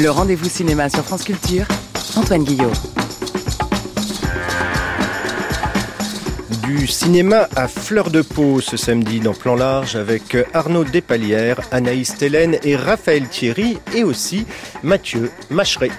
Le rendez-vous cinéma sur France Culture, Antoine Guillot. Du cinéma à fleur de peau ce samedi dans Plan Large avec Arnaud Despalières, Anaïs Télène et Raphaël Thierry et aussi Mathieu Macheret.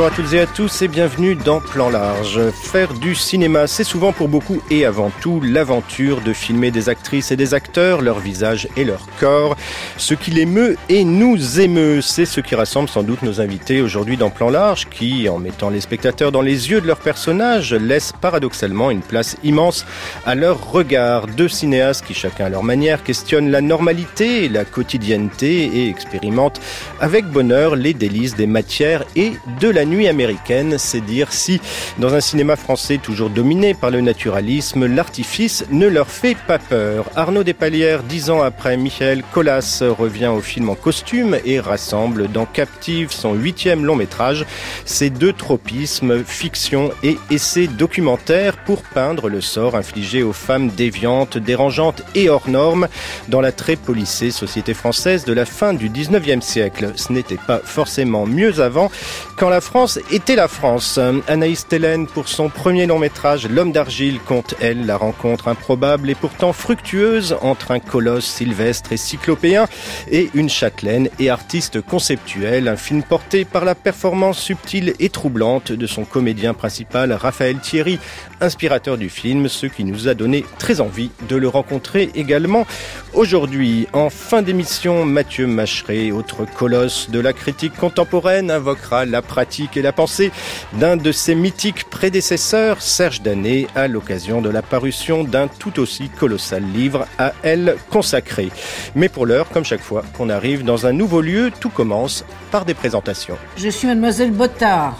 Bonjour à toutes et à tous et bienvenue dans Plan Large. Faire du cinéma, c'est souvent pour beaucoup et avant tout l'aventure de filmer des actrices et des acteurs, leur visage et leur corps. Ce qui les meut et nous émeut, c'est ce qui rassemble sans doute nos invités aujourd'hui dans Plan Large, qui, en mettant les spectateurs dans les yeux de leurs personnages, laissent paradoxalement une place immense à leur regard. Deux cinéastes qui, chacun à leur manière, questionnent la normalité et la quotidienneté et expérimentent avec bonheur les délices des matières et de la nuit américaine, c'est dire si, dans un cinéma français toujours dominé par le naturalisme, l'artifice ne leur fait pas peur. Arnaud Despalières, dix ans après Michael Colas, revient au film en costume et rassemble dans Captive, son huitième long métrage, ces deux tropismes, fiction et essai documentaire pour peindre le sort infligé aux femmes déviantes, dérangeantes et hors normes dans la très policée société française de la fin du 19e siècle. Ce n'était pas forcément mieux avant quand la France était la France. Anaïs Tellen, pour son premier long métrage, L'homme d'argile, compte, elle, la rencontre improbable et pourtant fructueuse entre un colosse sylvestre et cyclopéen et une châtelaine et artiste conceptuelle. Un film porté par la performance subtile et troublante de son comédien principal, Raphaël Thierry, inspirateur du film, ce qui nous a donné très envie de le rencontrer également aujourd'hui. En fin d'émission, Mathieu Macheret, autre colosse de la critique contemporaine, invoquera la pratique et la pensée d'un de ses mythiques prédécesseurs, Serge Danet, à l'occasion de la parution d'un tout aussi colossal livre à elle consacré. Mais pour l'heure, comme chaque fois qu'on arrive dans un nouveau lieu, tout commence par des présentations. Je suis mademoiselle Bottard.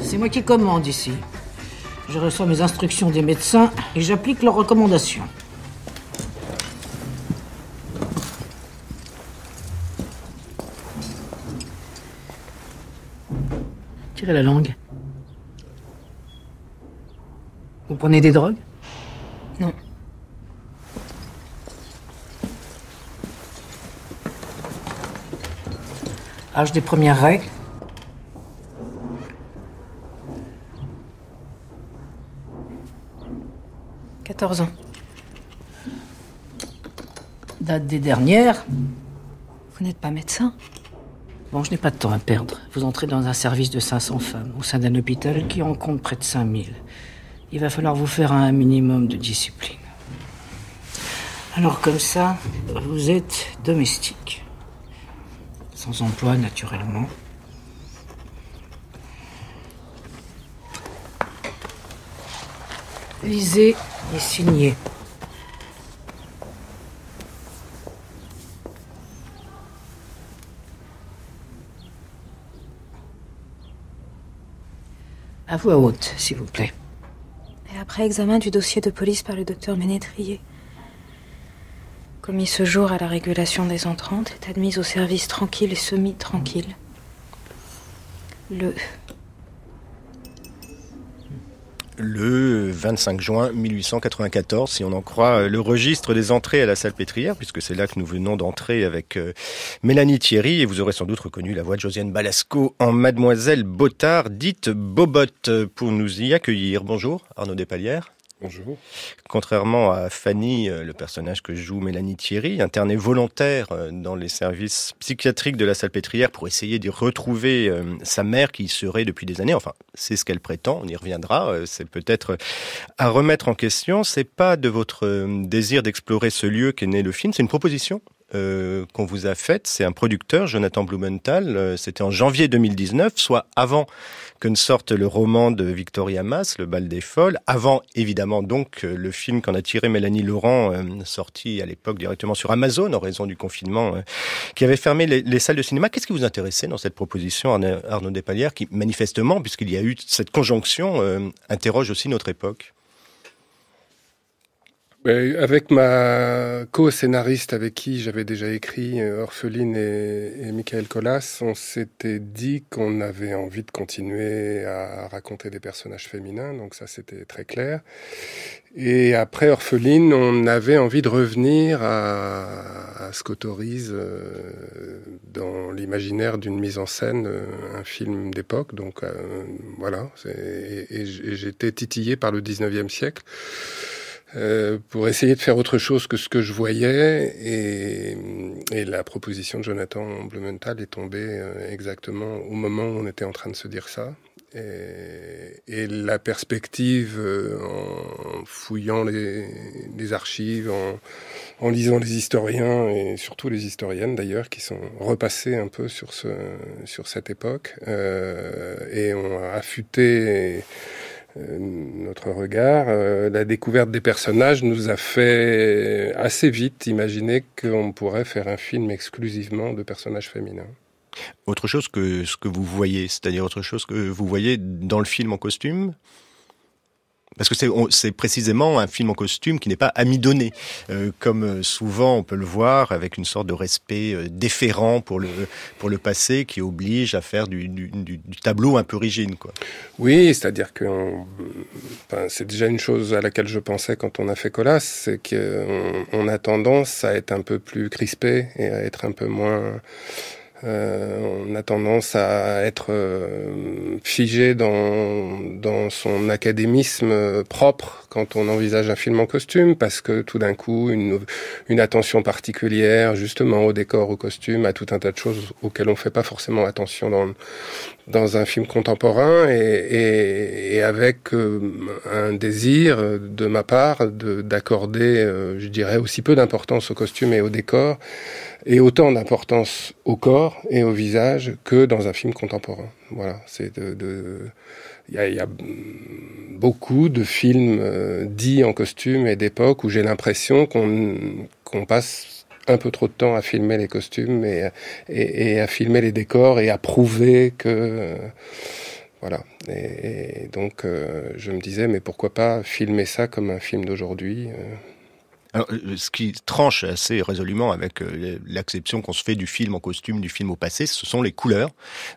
C'est moi qui commande ici. Je reçois mes instructions des médecins et j'applique leurs recommandations. Tirez la langue. Vous prenez des drogues? Non. Âge des premières règles 14 ans. Date des dernières Vous n'êtes pas médecin Bon, je n'ai pas de temps à perdre. Vous entrez dans un service de 500 femmes au sein d'un hôpital qui en compte près de 5000. Il va falloir vous faire un minimum de discipline. Alors comme ça, vous êtes domestique. Sans emploi, naturellement. Lisez et signez. À voix haute, s'il vous plaît. Et après examen du dossier de police par le docteur Ménétrier. Commis ce jour à la régulation des entrantes, est admise au service tranquille et semi-tranquille. Le le 25 juin 1894, si on en croit le registre des entrées à la salle pétrière, puisque c'est là que nous venons d'entrer avec euh, Mélanie Thierry, et vous aurez sans doute reconnu la voix de Josiane Balasco en Mademoiselle Bottard, dite Bobotte, pour nous y accueillir. Bonjour, Arnaud Despalières. Bonjour. Contrairement à Fanny, euh, le personnage que joue Mélanie Thierry, internée volontaire euh, dans les services psychiatriques de la Salpêtrière pour essayer d'y retrouver euh, sa mère qui y serait depuis des années. Enfin, c'est ce qu'elle prétend. On y reviendra. C'est peut-être à remettre en question. C'est pas de votre désir d'explorer ce lieu qu'est né le film. C'est une proposition qu'on vous a faite. C'est un producteur, Jonathan Blumenthal. C'était en janvier 2019, soit avant que sorte le roman de Victoria Mass, Le bal des folles, avant évidemment donc le film qu'en a tiré Mélanie Laurent, sorti à l'époque directement sur Amazon en raison du confinement, qui avait fermé les, salles de cinéma. Qu'est-ce qui vous intéressait dans cette proposition, Arnaud Despalières, qui manifestement, puisqu'il y a eu cette conjonction, interroge aussi notre époque? Avec ma co-scénariste avec qui j'avais déjà écrit euh, Orpheline et, Michael Collas, on s'était dit qu'on avait envie de continuer à raconter des personnages féminins, donc ça c'était très clair. Et après Orpheline, on avait envie de revenir à, à ce qu'autorise euh, dans l'imaginaire d'une mise en scène euh, un film d'époque. Donc voilà, et, et j'étais titillé par le 19e siècle. Euh, pour essayer de faire autre chose que ce que je voyais. Et, et la proposition de Jonathan Blumenthal est tombée euh, exactement au moment où on était en train de se dire ça. Et, et la perspective, euh, en fouillant les, les archives, en, en, lisant les historiens et surtout les historiennes d'ailleurs, qui sont repassés un peu sur, ce, sur cette époque euh, et ont affûté notre regard. Euh, la découverte des personnages nous a fait assez vite imaginer qu'on pourrait faire un film exclusivement de personnages féminins. Autre chose que ce que vous voyez, c'est-à-dire autre chose que vous voyez dans le film en costume? Parce que c'est précisément un film en costume qui n'est pas amidonné, euh, comme euh, souvent on peut le voir, avec une sorte de respect euh, déférent pour le pour le passé qui oblige à faire du, du, du tableau un peu rigide, quoi. Oui, c'est-à-dire que enfin, c'est déjà une chose à laquelle je pensais quand on a fait Colas, c'est qu'on on a tendance à être un peu plus crispé et à être un peu moins euh, on a tendance à être euh, figé dans, dans son académisme propre quand on envisage un film en costume, parce que tout d'un coup, une, une attention particulière justement au décor, au costume, à tout un tas de choses auxquelles on fait pas forcément attention dans, dans un film contemporain, et, et, et avec euh, un désir de ma part d'accorder, je dirais, aussi peu d'importance au costume et au décor, et autant d'importance au corps et au visage que dans un film contemporain. Voilà, c'est de, il y, a, y a, beaucoup de films euh, dits en costume et d'époque où j'ai l'impression qu'on qu'on passe un peu trop de temps à filmer les costumes et, et, à filmer les décors et à prouver que euh, voilà. Et, donc euh, je me disais mais pourquoi pas filmer ça comme un film d'aujourd'hui alors, euh, ce qui tranche assez résolument avec euh, l'acception qu'on se fait du film en costume, du film au passé, ce sont les couleurs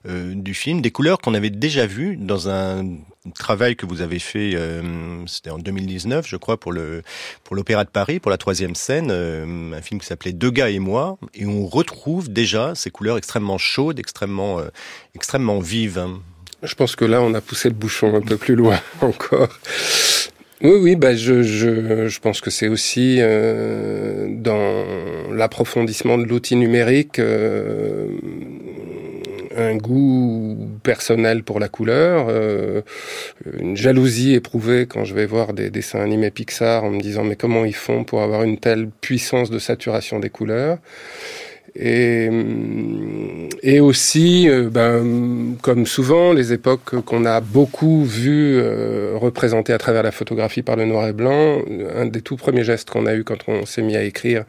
euh, du film, des couleurs qu'on avait déjà vues dans un travail que vous avez fait, euh, c'était en 2019, je crois, pour le pour l'Opéra de Paris, pour la troisième scène, euh, un film qui s'appelait Deux gars et moi, et on retrouve déjà ces couleurs extrêmement chaudes, extrêmement extrêmement vives. Hein. Je pense que là, on a poussé le bouchon un peu plus loin encore. Oui, oui, bah je, je, je pense que c'est aussi euh, dans l'approfondissement de l'outil numérique euh, un goût personnel pour la couleur, euh, une jalousie éprouvée quand je vais voir des dessins animés Pixar en me disant mais comment ils font pour avoir une telle puissance de saturation des couleurs? Et, et aussi, euh, ben, comme souvent, les époques qu'on a beaucoup vues euh, représentées à travers la photographie par le noir et blanc, un des tout premiers gestes qu'on a eu quand on s'est mis à écrire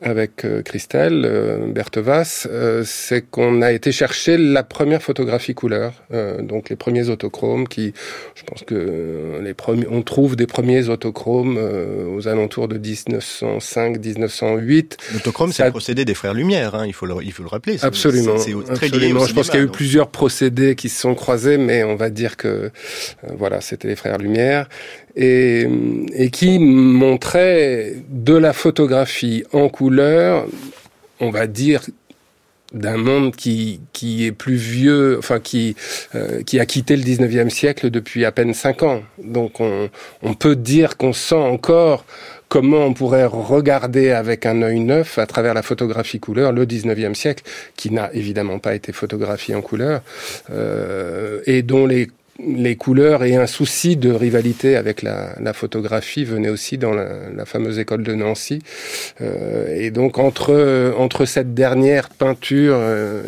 avec euh, Christelle euh, Berthevas, c'est qu'on a été chercher la première photographie couleur, donc les premiers autochromes qui, je pense que les premiers, on trouve des premiers autochromes aux alentours de 1905-1908. L'autochrome, c'est le procédé des frères Lumière Hein, il, faut le, il faut le rappeler. Absolument. C'est très lié Je pense qu'il y a eu plusieurs procédés qui se sont croisés, mais on va dire que euh, voilà, c'était les frères Lumière et, et qui montraient de la photographie en couleur, on va dire d'un monde qui qui est plus vieux, enfin qui euh, qui a quitté le 19e siècle depuis à peine cinq ans. Donc on on peut dire qu'on sent encore comment on pourrait regarder avec un œil neuf à travers la photographie couleur le 19e siècle, qui n'a évidemment pas été photographié en couleur, euh, et dont les les couleurs et un souci de rivalité avec la, la photographie venaient aussi dans la, la fameuse école de Nancy. Euh, et donc entre entre cette dernière peinture euh,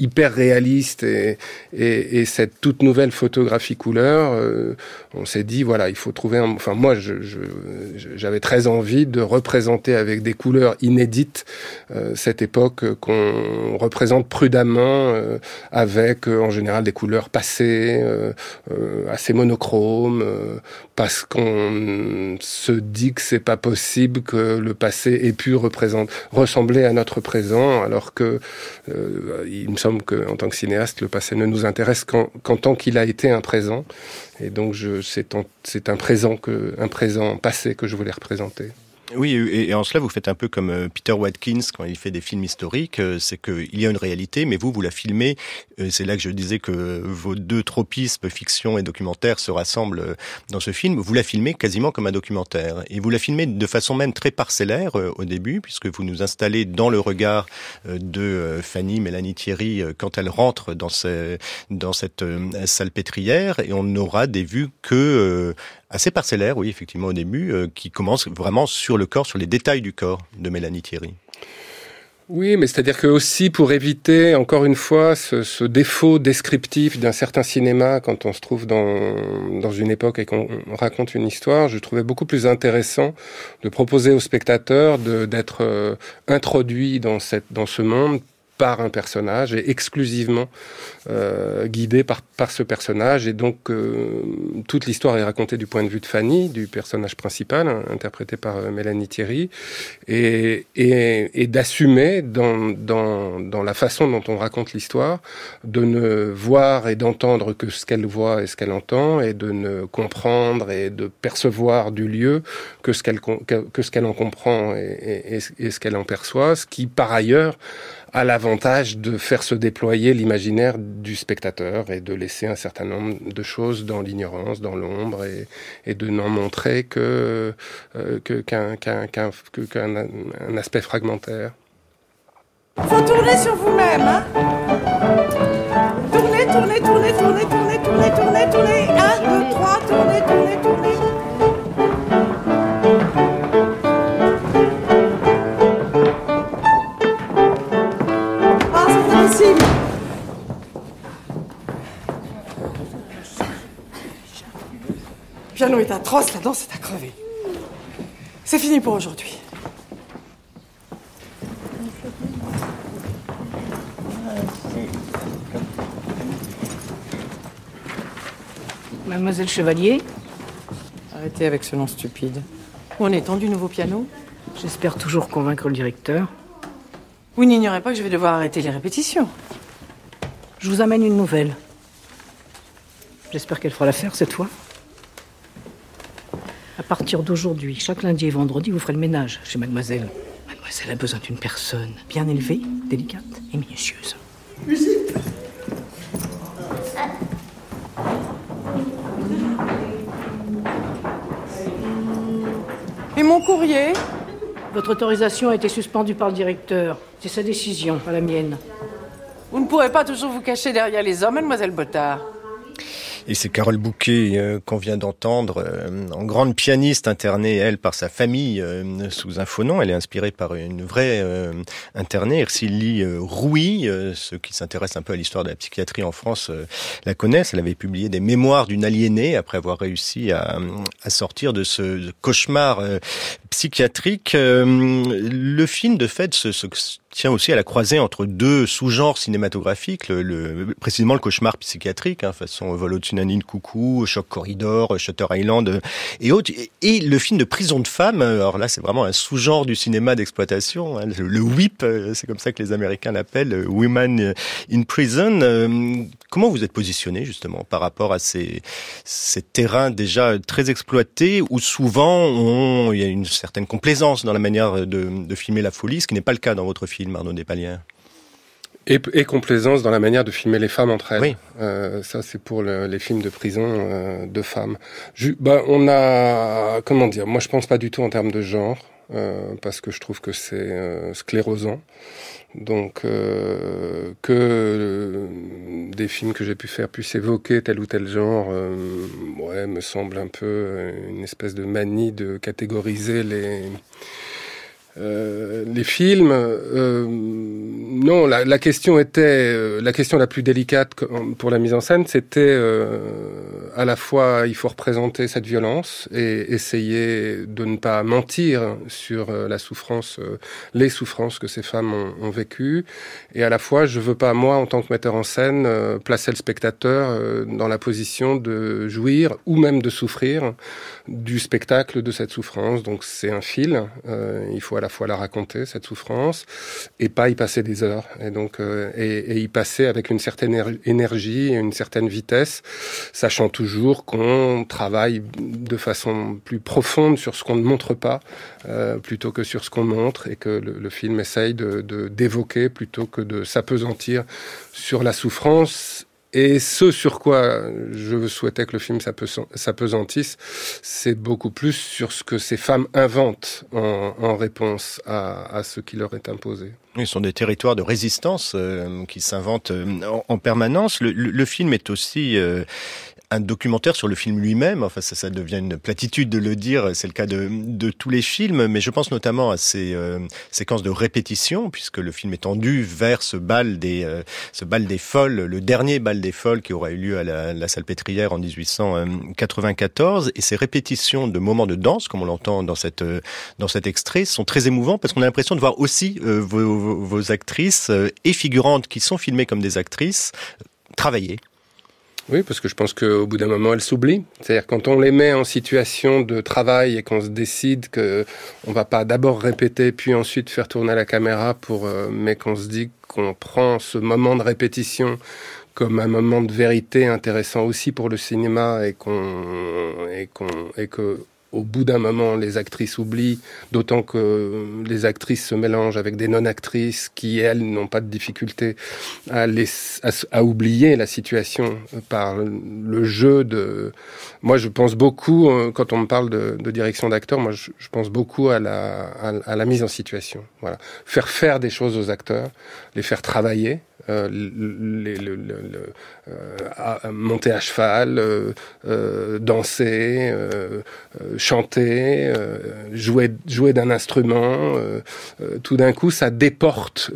hyper réaliste et, et, cette toute nouvelle photographie couleur, euh, on s'est dit voilà, il faut trouver. Un, enfin, moi, j'avais je, très envie de représenter avec des couleurs inédites euh, cette époque qu'on représente prudemment euh, avec, en général, des couleurs passées, assez monochromes, parce qu'on se dit que c'est pas possible que le passé ait pu représenter, ressembler à notre présent, alors que il me semble qu'en tant que cinéaste, le passé ne nous intéresse qu'en tant qu'il a été un présent. Et donc, c'est un présent que, un présent passé que je voulais représenter. Oui, et en cela, vous faites un peu comme euh, Peter Watkins quand il fait des films historiques. Euh, c'est qu'il y a une réalité, mais vous, vous la filmez. Euh, c'est là que je disais que vos deux tropismes, fiction et documentaire, se rassemblent dans ce film. Vous la filmez quasiment comme un documentaire. Et vous la filmez de façon même très parcellaire au début, puisque vous nous installez dans le regard de Fanny Mélanie Thierry quand elle rentre dans, dans cette salpêtrière. Et on n'aura des vues que assez parcellaire, oui, effectivement, au début, qui commence vraiment sur le corps, sur les détails du corps de Mélanie Thierry. Oui, mais c'est-à-dire que aussi pour éviter, encore une fois, ce, défaut descriptif d'un certain cinéma quand on se trouve dans, une époque et qu'on raconte une histoire, je trouvais beaucoup plus intéressant de proposer aux spectateurs d'être euh, introduits dans, dans ce monde par un personnage et exclusivement euh, guidé par, par ce personnage. Et donc, euh, toute l'histoire est racontée du point de vue de Fanny, du personnage principal, hein, interprété par euh, Mélanie Thierry, et, et, et d'assumer dans, dans, dans la façon dont on raconte l'histoire, de ne voir et d'entendre que ce qu'elle voit et ce qu'elle entend, et de ne comprendre et de percevoir du lieu que ce qu'elle que, ce qu'elle en comprend et, et, et ce qu'elle en perçoit, ce qui, par ailleurs, a l'avantage de faire se déployer l'imaginaire du spectateur et de laisser un certain nombre de choses dans l'ignorance, dans l'ombre et, et, de n'en montrer que euh, qu'un qu'un qu'un un aspect fragmentaire. Faut tourner sur vous-même. Hein tournez, tournez, tournez, tournez, tournez, tournez, tournez. Piano est atroce, la danse est à crever. C'est fini pour aujourd'hui. Mademoiselle Chevalier Arrêtez avec ce nom stupide. Où en est-on du nouveau piano? J'espère toujours convaincre le directeur. Vous n'ignorez pas que je vais devoir arrêter les répétitions. Je vous amène une nouvelle. J'espère qu'elle fera l'affaire cette fois. À partir d'aujourd'hui, chaque lundi et vendredi, vous ferez le ménage chez mademoiselle. Mademoiselle a besoin d'une personne bien élevée, délicate et minutieuse. Et mon courrier Votre autorisation a été suspendue par le directeur. C'est sa décision, pas la mienne. Vous ne pourrez pas toujours vous cacher derrière les hommes, mademoiselle Bottard. Et c'est Carole Bouquet euh, qu'on vient d'entendre, euh, en grande pianiste internée, elle, par sa famille euh, sous un faux nom. Elle est inspirée par une vraie internée, Ercili Rouy. ceux qui s'intéressent un peu à l'histoire de la psychiatrie en France la connaissent. Elle avait publié des mémoires d'une aliénée après avoir réussi à, à sortir de ce cauchemar psychiatrique. le film, de fait, se, se tient aussi à la croisée entre deux sous-genres cinématographiques, précisément le cauchemar psychiatrique, hein, façon Vol au Coucou, Choc Corridor, Shutter Island et autres, et, le film de prison de femmes. Alors là, c'est vraiment un sous-genre du cinéma d'exploitation, hein, le, euh, c'est comme ça que les Américains l'appellent, Women in Prison. Euh, comment vous êtes positionné justement par rapport à ces, terrains déjà très exploités où souvent il y a une certaine complaisance dans la manière de, de filmer la folie, ce qui n'est pas le cas dans votre film? Film, Arnaud Despaliens. Et, et, complaisance dans la manière de filmer les femmes entre elles. Oui. Euh, ça, c'est pour le, les films de prison euh, de femmes. Je, bah, on a, comment dire, moi je pense pas du tout en termes de genre, euh, parce que je trouve que c'est sclérosant. Donc, euh, que euh, des films que j'ai pu faire puissent évoquer tel ou tel genre, ouais, me semble un peu une espèce de manie de catégoriser les Euh, les films, euh, non, la, la, question était, euh, la question la plus délicate pour la mise en scène, c'était euh, à la fois, il faut représenter cette violence et essayer de ne pas mentir sur la souffrance, les souffrances que ces femmes ont, ont vécues, et à la fois, je veux pas moi, en tant que metteur en scène, placer le spectateur dans la position de jouir ou même de souffrir du spectacle de cette souffrance. Donc c'est un fil, il faut à la fois la raconter, cette souffrance, et pas y passer des heures. Et donc, euh, et, y passer avec une certaine énergie et une certaine vitesse, sachant toujours qu'on travaille de façon plus profonde sur ce qu'on ne montre pas, euh, plutôt que sur ce qu'on montre, et que le, le film essaye de d'évoquer plutôt que de s'apesantir sur la souffrance et ce sur quoi je souhaitais que le film s'apesantisse, c'est beaucoup plus sur ce que ces femmes inventent en, réponse à, ce qui leur est imposé. Ils sont des territoires de résistance euh, qui s'inventent euh, en, en, permanence. Le, le, le, film est aussi euh, un documentaire sur le film lui-même. Enfin, ça, ça devient une platitude de le dire. C'est le cas de, de tous les films, mais je pense notamment à ces euh, séquences de répétition, puisque le film est tendu vers ce bal des, euh, ce bal des folles, le dernier bal des folles qui aura eu lieu à la, la Salpêtrière en 1894. Et ces répétitions de moments de danse, comme on l'entend dans cette, dans cet extrait, sont très émouvants parce qu'on a l'impression de voir aussi euh, vos, vos, vos, actrices euh, et figurantes qui sont filmées comme des actrices travailler. Oui, parce que je pense qu'au bout d'un moment, elles s'oublient. C'est-à-dire quand on les met en situation de travail et qu'on se décide que on va pas d'abord répéter puis ensuite faire tourner la caméra pour, euh, mais qu'on se dit qu'on prend ce moment de répétition comme un moment de vérité intéressant aussi pour le cinéma et qu'on et qu'on et que au bout d'un moment, les actrices oublient, d'autant que les actrices se mélangent avec des non-actrices qui, elles, n'ont pas de difficulté à, oublier la situation par le jeu de... Moi, je pense beaucoup, euh, quand on me parle de, direction d'acteurs, moi, je, pense beaucoup à la, à la mise en situation. Voilà. Faire faire des choses aux acteurs, les faire travailler, euh, le, le, le, euh, monter à cheval, euh, euh danser, chanter, jouer, jouer d'un instrument. tout d'un coup, ça déporte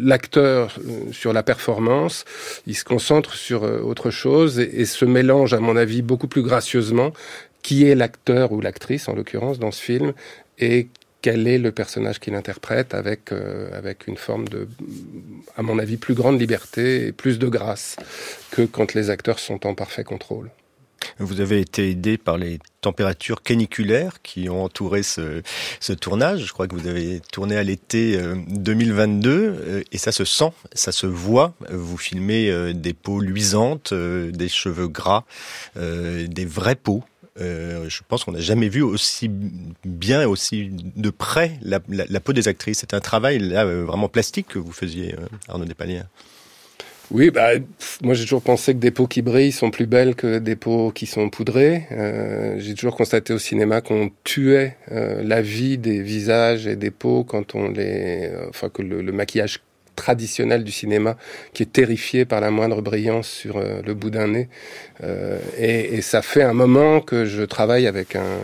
l'acteur sur la performance. Il se concentre sur autre chose et, et se mélange, à mon avis, beaucoup plus gracieusement qui est l'acteur ou l'actrice en l'occurrence dans ce film et quel est le personnage qu'il interprète avec, euh, avec une forme de, à mon avis, plus grande liberté et plus de grâce que quand les acteurs sont en parfait contrôle. Vous avez été aidé par les températures caniculaires qui ont entouré ce, ce tournage. Je crois que vous avez tourné à l'été 2022 euh, et ça se sent, ça se voit. Vous filmez euh, des peaux luisantes, euh, des cheveux gras, des vraies peaux. Euh, je pense qu'on n'a jamais vu aussi bien aussi de près la, peau des actrices. C'est un travail euh, vraiment plastique que vous faisiez, euh, Arnaud Despaliers. Oui, bah, moi j'ai toujours pensé que des peaux qui brillent sont plus belles que des peaux qui sont poudrées. J'ai toujours constaté au cinéma qu'on tuait la vie des visages et des peaux quand on les, enfin que le maquillage traditionnel du cinéma qui est terrifié par la moindre brillance sur euh, le bout d'un nez. Euh, et, et, ça fait un moment que je travaille avec un,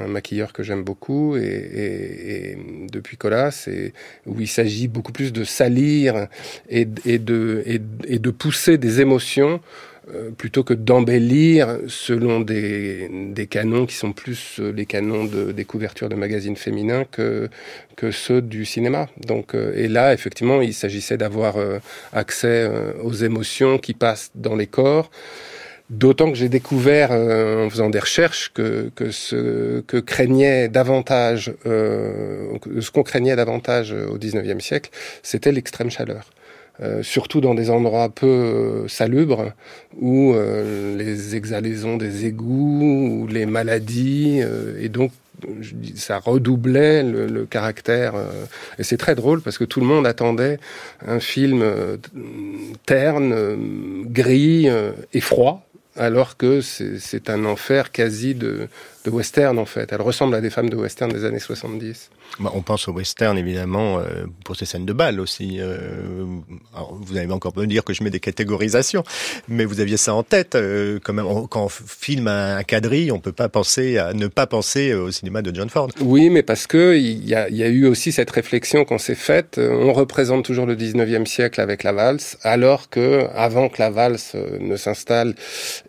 un maquilleur que j'aime beaucoup et, et, et, depuis Colas, et où il s'agit beaucoup plus de salir et, de, et, de pousser des émotions plutôt que d'embellir selon des, des canons qui sont plus euh, les canons de, des couvertures de magazines féminins que, que ceux du cinéma. Donc, euh, et là, effectivement, il s'agissait d'avoir accès aux émotions qui passent dans les corps. D'autant que j'ai découvert euh, en faisant des recherches que, que ce que craignait davantage, euh, ce qu'on craignait davantage au 19e siècle, c'était l'extrême chaleur. Euh, surtout dans des endroits peu euh, salubres où euh, les exhalaisons des égouts ou les maladies et donc ça redoublait le, le caractère et c'est très drôle parce que tout le monde attendait un film terne, gris et froid alors que c'est un enfer quasi de, de western en fait. Elle ressemble à des femmes de western des années 70. Bah, on pense au western évidemment euh, pour ces scènes de bal aussi. Euh, vous allez encore me dire que je mets des catégorisations, mais vous aviez ça en tête. Euh, quand, même, on, quand on filme un quadrille, on peut pas penser à ne pas penser au cinéma de John Ford. Oui, mais parce que il y a, eu aussi cette réflexion qu'on s'est faite. On représente toujours le 19e siècle avec la valse, alors que avant que la valse ne s'installe,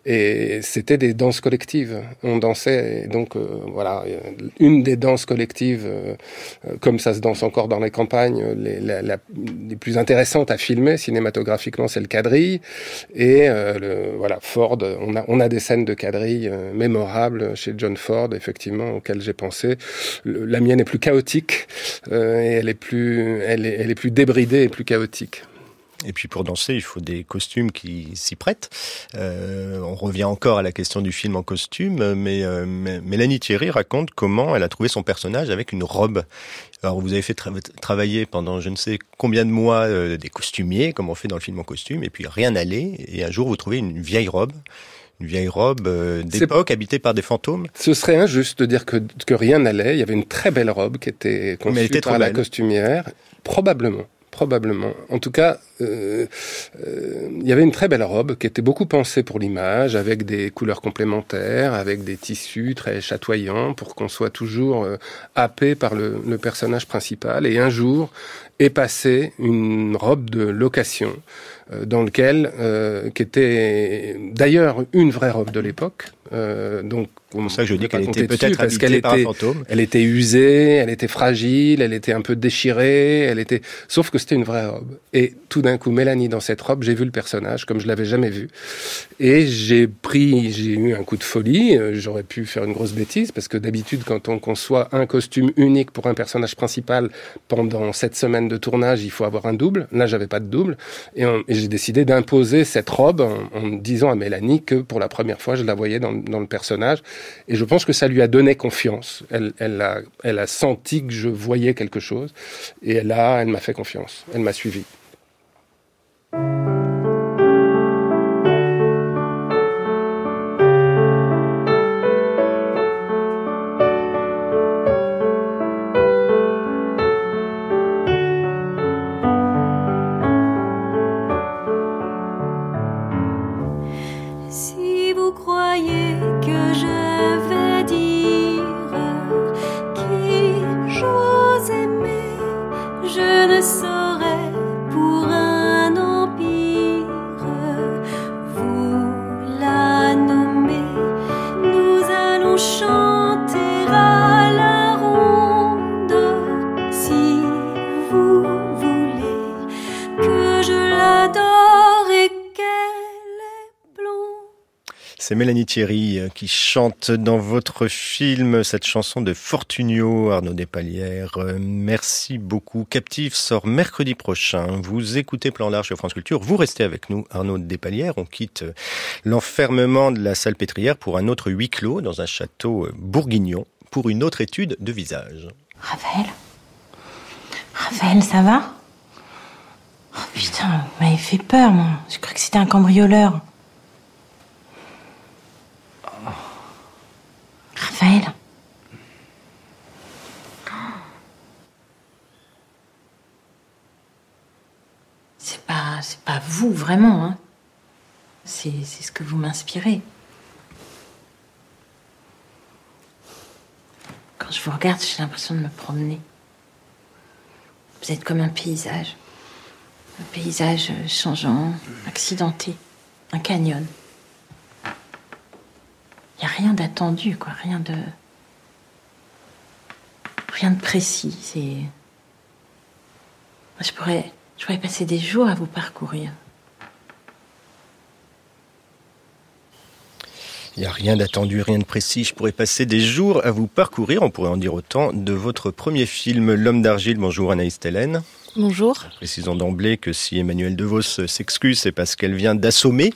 et c'était des danses collectives. On dansait, et donc voilà, une des danses collectives euh, comme ça se danse encore dans les campagnes, les, les plus intéressantes à filmer cinématographiquement, c'est le quadrille. Et euh, voilà, Ford, on a, on a des scènes de quadrille euh, mémorables chez John Ford, effectivement, auxquelles j'ai pensé. la mienne est plus chaotique et elle est plus, elle est, elle est plus débridée et plus chaotique. Et puis pour danser, il faut des costumes qui s'y prêtent. Euh, on revient encore à la question du film en costume, mais, euh, Mélanie Thierry raconte comment elle a trouvé son personnage avec une robe. Alors vous avez fait travailler pendant je ne sais combien de mois euh, des costumiers, comme on fait dans le film en costume, et puis rien n'allait. Et un jour vous trouvez une vieille robe une vieille robe euh, d'époque habitée par des fantômes. Ce serait injuste de dire que, que rien n'allait. Il y avait une très belle robe qui était conçue par la costumière, probablement probablement. En tout cas, euh, euh, il y avait une très belle robe qui était beaucoup pensée pour l'image, avec des couleurs complémentaires, avec des tissus très chatoyants, pour qu'on soit toujours euh, happé par le, le, personnage principal. Et un jour est passée une robe de location, euh, dans lequel, euh, qui était d'ailleurs une vraie robe de l'époque, donc comme ça, je dis qu'elle était peut-être parce qu'elle était, elle était usée, elle était fragile, elle était un peu déchirée, elle était, sauf que c'était une vraie robe. Et tout d'un coup, Mélanie dans cette robe, j'ai vu le personnage comme je l'avais jamais vu. Et j'ai pris, j'ai eu un coup de folie. Euh, j'aurais pu faire une grosse bêtise parce que d'habitude, quand on conçoit un costume unique pour un personnage principal pendant sept semaines de tournage, il faut avoir un double. Là, j'avais pas de double. Et, j'ai décidé d'imposer cette robe en, disant à Mélanie que pour la première fois, je la voyais dans, dans le personnage et je pense que ça lui a donné confiance. Elle, elle, a, elle a senti que je voyais quelque chose. Et là, elle m'a fait confiance. Elle m'a suivi. C'est Mélanie Thierry euh, qui chante dans votre film cette chanson de Fortunio, Arnaud Despalières. Euh, merci beaucoup. Captif sort mercredi prochain. Vous écoutez Plan Large sur France Culture. Vous restez avec nous, Arnaud Despalières. On quitte euh, l'enfermement de la salle pétrière pour un autre huis clos dans un château bourguignon pour une autre étude de visage. Raphaël Raphaël, ça va? Oh putain, vous fait peur, moi. Je crois que c'était un cambrioleur. Raphaël C'est pas, c'est pas vous vraiment, hein. C'est, c'est ce que vous m'inspirez. Quand je vous regarde, j'ai l'impression de me promener. Vous êtes comme un paysage. Un paysage changeant, accidenté. Un canyon. N'y a rien d'attendu, quoi. Rien de. Rien de précis. C'est. Je pourrais. Je pourrais passer des jours à vous parcourir. Il n'y a rien d'attendu, rien de précis. Je pourrais passer des jours à vous parcourir. On pourrait en dire autant de votre premier film, L'homme d'argile. Bonjour Anaïs Tellen. Bonjour. Précisons d'emblée que si Emmanuel DeVos s'excuse, c'est parce qu'elle vient d'assommer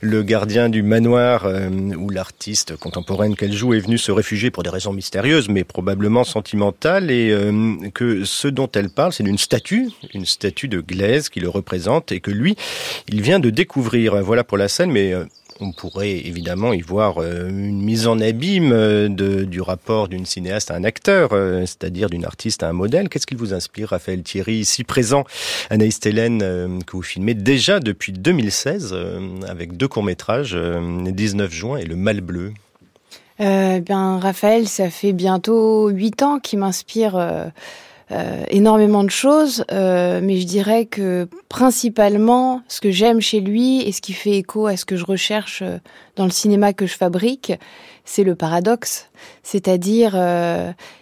le gardien du manoir euh, où l'artiste contemporaine qu'elle joue est venue se réfugier pour des raisons mystérieuses, mais probablement sentimentales, et euh, que ce dont elle parle, c'est d'une statue, une statue de glaise qui le représente et que lui, il vient de découvrir. Voilà pour la scène, mais euh, on pourrait évidemment y voir euh, une mise en abîme euh, du rapport d'une cinéaste à un acteur, euh, c'est-à-dire d'une artiste à un modèle. Qu'est-ce qui vous inspire, Raphaël Thierry, ici présent, Anaïs Télène, que vous filmez déjà depuis 2016 avec deux courts-métrages, 19 juin et Le Mal Bleu? Bien, Raphaël, ça fait bientôt huit ans qu'il m'inspire énormément de choses, euh, mais je dirais que principalement, ce que j'aime chez lui et ce qui fait écho à ce que je recherche euh, dans le cinéma que je fabrique, c'est le paradoxe. C'est-à-dire,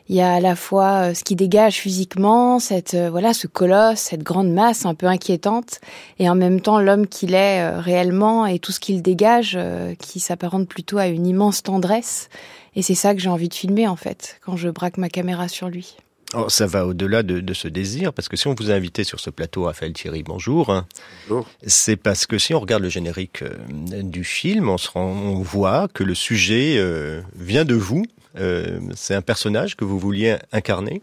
il y a à la fois ce qui dégage physiquement, cette voilà, ce colosse, cette grande masse un peu inquiétante, et en même temps l'homme qu'il est réellement et tout ce qu'il dégage, qui s'apparente plutôt à une immense tendresse. Et c'est ça que j'ai envie de filmer en fait, quand je braque ma caméra sur lui. Oh, ça va au-delà de, de, ce désir, parce que si on vous a invité sur ce plateau, Raphaël Thierry, bonjour. Bonjour. C'est parce que si on regarde le générique euh, du film, on, se rend, on voit que le sujet euh, vient de vous. Euh, c'est un personnage que vous vouliez incarner.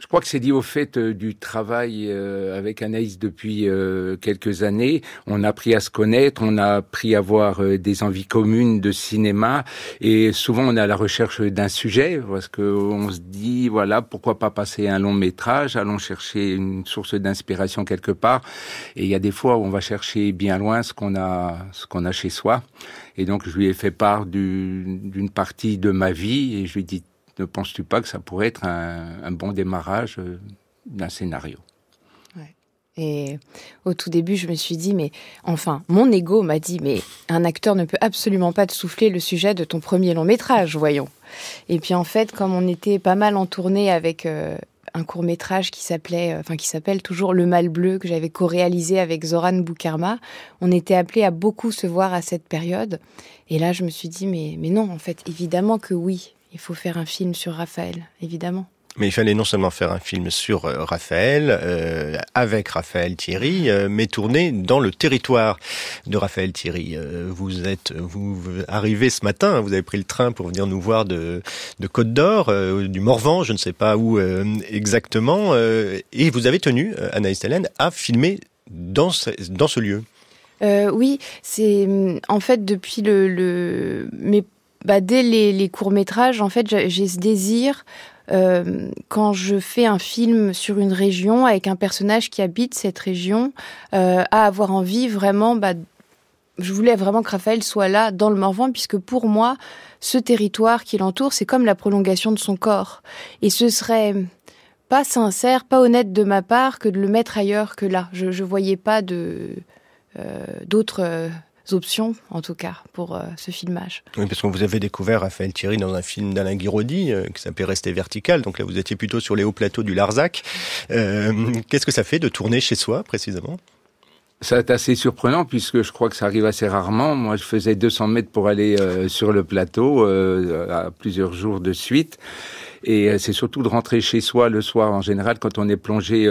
Je crois que c'est dit au fait euh, du travail euh, avec Anaïs depuis euh, quelques années. On a appris à se connaître, on a appris à avoir des envies communes de cinéma et souvent on est à la recherche d'un sujet parce que on se dit voilà pourquoi pas passer un long métrage, allons chercher une source d'inspiration quelque part. Et il y a des fois où on va chercher bien loin ce qu'on a ce qu'on a chez soi. Et donc je lui ai fait part d'une partie de ma vie et je lui ai dit ne penses-tu pas que ça pourrait être un, bon démarrage euh, d'un scénario? Et au tout début, je me suis dit, mais enfin, mon ego m'a dit, mais un acteur ne peut absolument pas te souffler le sujet de ton premier long métrage, voyons. Et puis en fait, comme on était pas mal en tournée avec euh, un court métrage qui s'appelait, euh, enfin qui s'appelle toujours Le Mal Bleu que j'avais co-réalisé avec Zoran Boukarma, on était appelé à beaucoup se voir à cette période. Et là, je me suis dit, mais mais non, en fait, évidemment que oui il faut faire un film sur Raphaël, évidemment. Mais il fallait non seulement faire un film sur euh, Raphaël, euh, avec Raphaël Thierry, euh, mais tourner dans le territoire de Raphaël Thierry. vous êtes, vous arrivez ce matin, vous avez pris le train pour venir nous voir de, de Côte d'Or, du Morvan, je ne sais pas où exactement, et vous avez tenu, Anaïs Hélène, à filmer dans ce, dans ce lieu. oui, c'est en fait depuis le, le mes bah, dès les, courts-métrages, en fait, j'ai ce désir, euh, quand je fais un film sur une région avec un personnage qui habite cette région, euh, à avoir envie vraiment, bah, je voulais vraiment que Raphaël soit là dans le Morvan, puisque pour moi, ce territoire qui l'entoure, c'est comme la prolongation de son corps. Et ce serait pas sincère, pas honnête de ma part que de le mettre ailleurs que là. Je, je voyais pas de euh, d'autres options, en tout cas, pour euh, ce filmage. Oui, parce que vous avez découvert Raphaël Thierry dans un film d'Alain Guiraudy euh, qui s'appelait Rester vertical. Donc là, vous étiez plutôt sur les hauts plateaux du Larzac. Euh, Qu'est-ce que ça fait de tourner chez soi, précisément? Ça est assez surprenant puisque je crois que ça arrive assez rarement. Moi, je faisais 200 mètres pour aller euh, sur le plateau à plusieurs jours de suite. Et c'est surtout de rentrer chez soi le soir. En général, quand on est plongé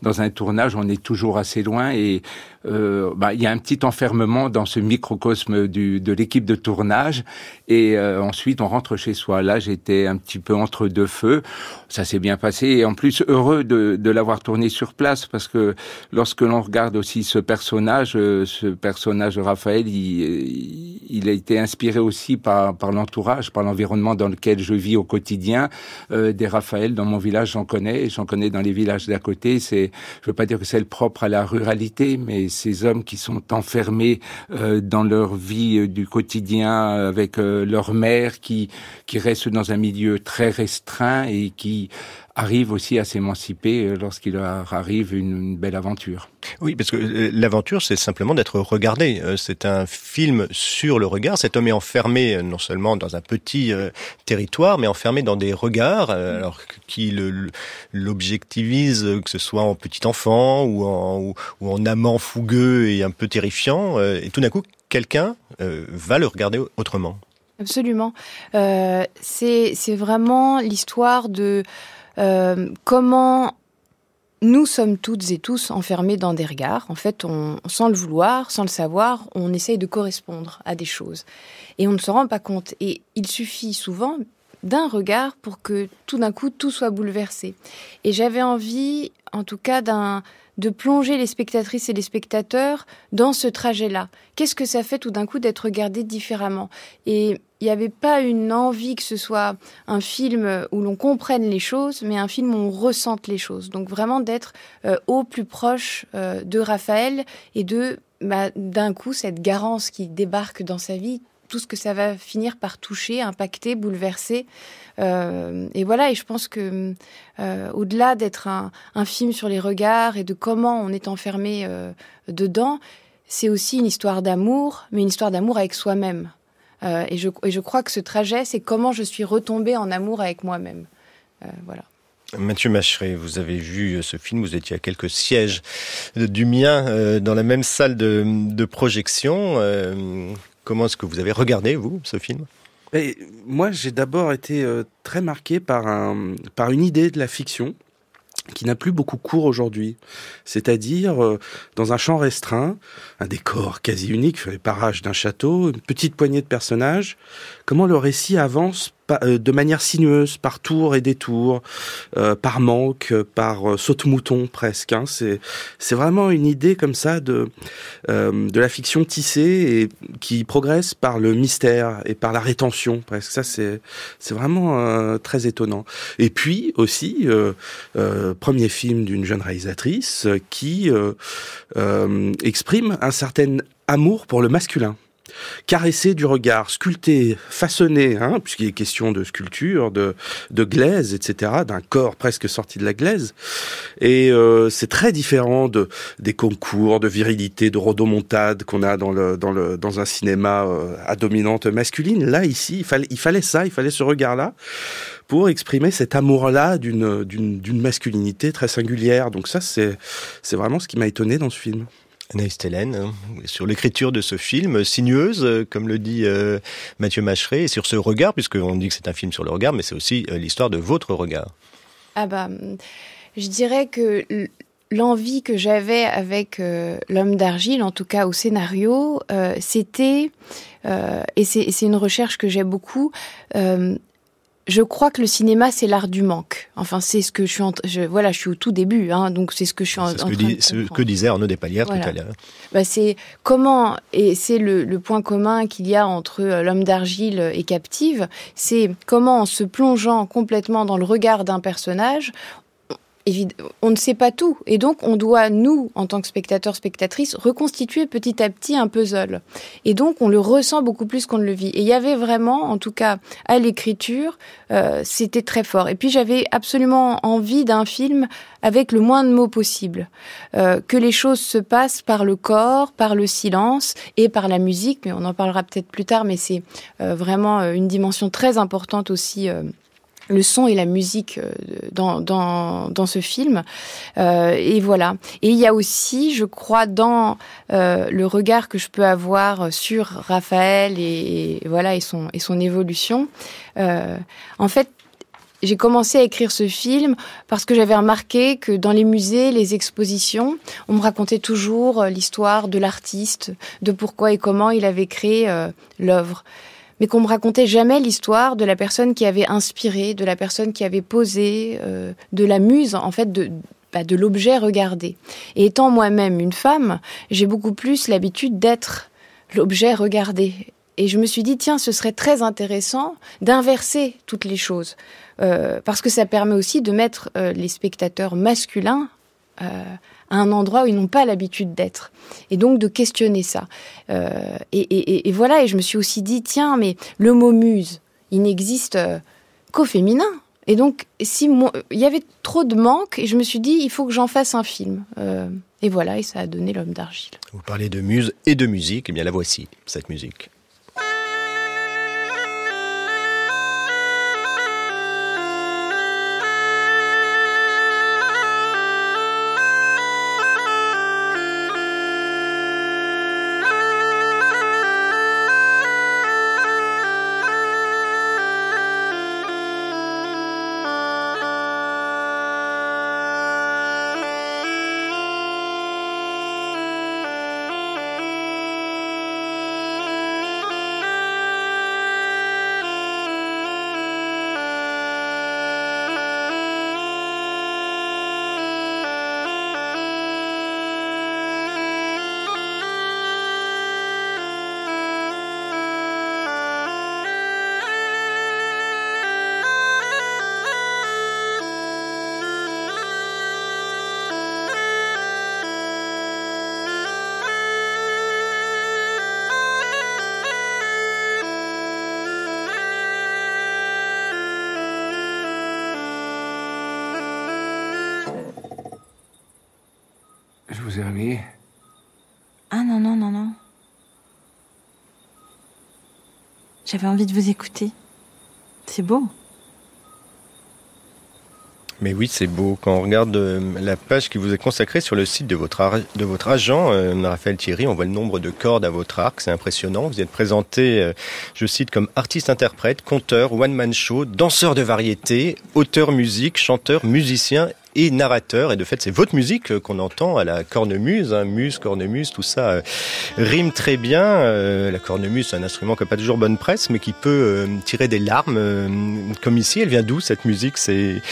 dans un tournage, on est toujours assez loin et euh, bah, il y a un petit enfermement dans ce microcosme du, de l'équipe de tournage. Et euh, ensuite, on rentre chez soi. Là, j'étais un petit peu entre deux feux. Ça s'est bien passé. Et en plus, heureux de, de l'avoir tourné sur place parce que lorsque l'on regarde aussi ce personnage, euh, ce personnage de Raphaël, il, il a été inspiré aussi par, par l'entourage, par l'environnement dans lequel je vis au quotidien. Euh, des Raphaël, dans mon village, j'en connais. J'en connais dans les villages d'à côté. C'est, je veux pas dire que c'est le propre à la ruralité, mais ces hommes qui sont enfermés euh, dans leur vie euh, du quotidien avec euh, leur mère, qui, qui restent dans un milieu très restreint et qui arrive aussi à s'émanciper euh, lorsqu'il leur arrive une, belle aventure. Oui, parce que euh, l'aventure, c'est simplement d'être regardé. Euh, c'est un film sur le regard. Cet homme est enfermé non seulement dans un petit territoire, mais enfermé dans des regards, alors qui l'objectivise, que ce soit en petit enfant ou en, ou, en amant fougueux et un peu terrifiant. Et tout d'un coup, quelqu'un va le regarder autrement. Absolument. Euh, c'est vraiment l'histoire de euh, comment nous sommes toutes et tous enfermés dans des regards. En fait, on, sans le vouloir, sans le savoir, on essaye de correspondre à des choses. Et on ne se rend pas compte. Et il suffit souvent d'un regard pour que tout d'un coup tout soit bouleversé. Et j'avais envie, en tout cas, d'un de plonger les spectatrices et les spectateurs dans ce trajet-là. Qu'est-ce que ça fait tout d'un coup d'être regardé différemment? Et il n'y avait pas une envie que ce soit un film où l'on comprenne les choses, mais un film où on ressente les choses. Donc vraiment d'être euh, au plus proche euh, de Raphaël et de bah, d'un coup cette garance qui débarque dans sa vie, tout ce que ça va finir par toucher, impacter, bouleverser. Euh, et voilà, et je pense que au-delà d'être un, film sur les regards et de comment on est enfermé dedans, c'est aussi une histoire d'amour, mais une histoire d'amour avec soi-même. Euh, et, je, et, je, crois que ce trajet, c'est comment je suis retombée en amour avec moi-même. Euh, voilà. Mathieu Macheret, vous avez vu ce film, vous étiez à quelques sièges du mien euh, dans la même salle de, de projection. Euh, Comment est-ce que vous avez regardé, vous, ce film? Et Moi, j'ai d'abord été euh, très marqué par, un, par une idée de la fiction qui n'a plus beaucoup cours aujourd'hui. C'est-à-dire, euh, dans un champ restreint, un décor quasi unique, les parages d'un château, une petite poignée de personnages, comment le récit avance euh, de manière sinueuse, par tour et détour, euh, par manque, par euh, saute-mouton presque. Hein. C'est vraiment une idée comme ça de euh, la fiction tissée et qui progresse par le mystère et par la rétention presque. Ça c'est vraiment euh, très étonnant. Et puis aussi premier film d'une jeune réalisatrice qui exprime un certain amour pour le masculin caresser du regard, sculpter, façonner, hein, puisqu'il est question de sculpture, de, glaise, etc., d'un corps presque sorti de la glaise. Et euh, c'est très différent de des concours de virilité, de rodomontade qu'on a dans un cinéma euh, à dominante masculine. Là, ici, il fallait il fallait ça, il fallait ce regard-là pour exprimer cet amour-là d'une masculinité très singulière. Donc ça, c'est vraiment ce qui m'a étonné dans ce film. Anaïs Tellen, sur l'écriture de ce film, sinueuse, comme le dit euh, Mathieu Macheret, et sur ce regard, puisqu'on dit que c'est un film sur le regard, mais c'est aussi euh, l'histoire de votre regard. Ah bah, je dirais que l'envie que j'avais avec euh, l'homme d'argile, en tout cas au scénario, euh, c'était, euh, et c'est une recherche que j'ai beaucoup, je crois que le cinéma c'est l'art du manque. Enfin, c'est ce que je suis en je, voilà, je suis au tout début hein, donc c'est ce que je suis en, ce en que, train dit, de ce que disait Arnaud Despalières Voilà. tout à l'heure. bah, c'est comment et c'est le, le point commun qu'il y a entre euh, l'homme d'argile et captive, c'est comment en se plongeant complètement dans le regard d'un personnage, on ne sait pas tout. Et donc, on doit, nous, en tant que spectateurs, spectatrices, reconstituer petit à petit un puzzle. Et donc, on le ressent beaucoup plus qu'on ne le vit. Et il y avait vraiment, en tout cas, à l'écriture, euh, c'était très fort. Et puis, j'avais absolument envie d'un film avec le moins de mots possible. Euh, que les choses se passent par le corps, par le silence et par la musique. Mais on en parlera peut-être plus tard, mais c'est euh, vraiment euh, une dimension très importante aussi. Le son et la musique euh, dans, dans, dans ce film. Euh, et voilà. Et il y a aussi, je crois, dans euh, le regard que je peux avoir sur Raphaël et, voilà et son, et son évolution. En fait, j'ai commencé à écrire ce film parce que j'avais remarqué que dans les musées, les expositions, on me racontait toujours l'histoire de l'artiste, de pourquoi et comment il avait créé l'œuvre mais qu'on me racontait jamais l'histoire de la personne qui avait inspiré, de la personne qui avait posé, euh, de la muse, en fait, de, bah, de l'objet regardé. Et étant moi-même une femme, j'ai beaucoup plus l'habitude d'être l'objet regardé. Et je me suis dit, tiens, ce serait très intéressant d'inverser toutes les choses. Euh, parce que ça permet aussi de mettre euh, les spectateurs masculins à un endroit où ils n'ont pas l'habitude d'être. Et donc de questionner ça. Euh, et, et, voilà, et je me suis aussi dit, tiens, mais le mot muse, il n'existe euh, qu'au féminin. Et donc, si moi, il y avait trop de manque, et je me suis dit, il faut que j'en fasse un film. Euh, et voilà, et ça a donné l'homme d'argile. Vous parlez de muse et de musique, et bien la voici, cette musique. Vous Ah non, non, non, non. J'avais envie de vous écouter. C'est beau. Mais oui, c'est beau. Quand on regarde euh, la page qui vous est consacrée sur le site de votre, de votre agent, euh, Raphaël Thierry, on voit le nombre de cordes à votre arc. C'est impressionnant. Vous êtes présenté, euh, je cite, comme artiste-interprète, conteur, one-man show, danseur de variété, auteur musique, chanteur, musicien et narrateur. Et de fait, c'est votre musique euh, qu'on entend à la cornemuse, hein, muse, cornemuse, tout ça euh, rime très bien. Euh, la cornemuse, c'est un instrument qui n'a pas toujours bonne presse, mais qui peut tirer des larmes, comme ici. Elle vient d'où cette musique? C'est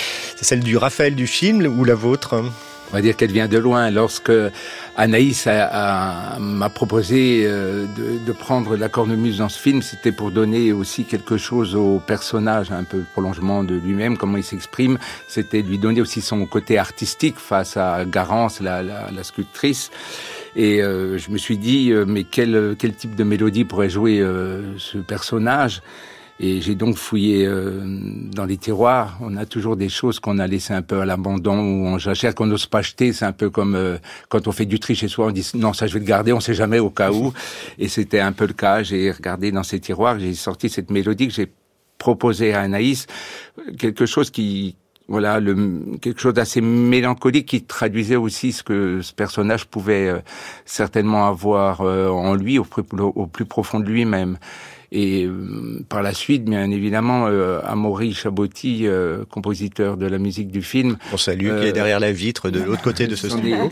celle du Raphaël du film ou la vôtre on va dire qu'elle vient de loin. Lorsque Anaïs m'a proposé euh, de, prendre la cornemuse dans ce film, c'était pour donner aussi quelque chose au personnage, un peu prolongement de lui-même, comment il s'exprime. C'était lui donner aussi son côté artistique face à Garance, la, sculptrice. Et euh, je me suis dit, euh, mais quel type de mélodie pourrait jouer ce personnage? Et j'ai donc fouillé euh, dans les tiroirs. On a toujours des choses qu'on a laissées un peu à l'abandon ou on jachère qu'on n'ose pas acheter. C'est un peu comme euh, quand on fait du tri chez soi, on dit non ça je vais le garder, on sait jamais au cas où. Et c'était un peu le cas. J'ai regardé dans ces tiroirs, j'ai sorti cette mélodie que j'ai proposée à Anaïs, quelque chose qui voilà le, quelque chose d'assez mélancolique qui traduisait aussi ce que ce personnage pouvait euh, certainement avoir en lui au plus profond de lui-même. Et euh, par la suite, bien évidemment, euh, Amaury Chabotti, euh, compositeur de la musique du film. On salue, qui est derrière la vitre de l'autre côté de ce studio.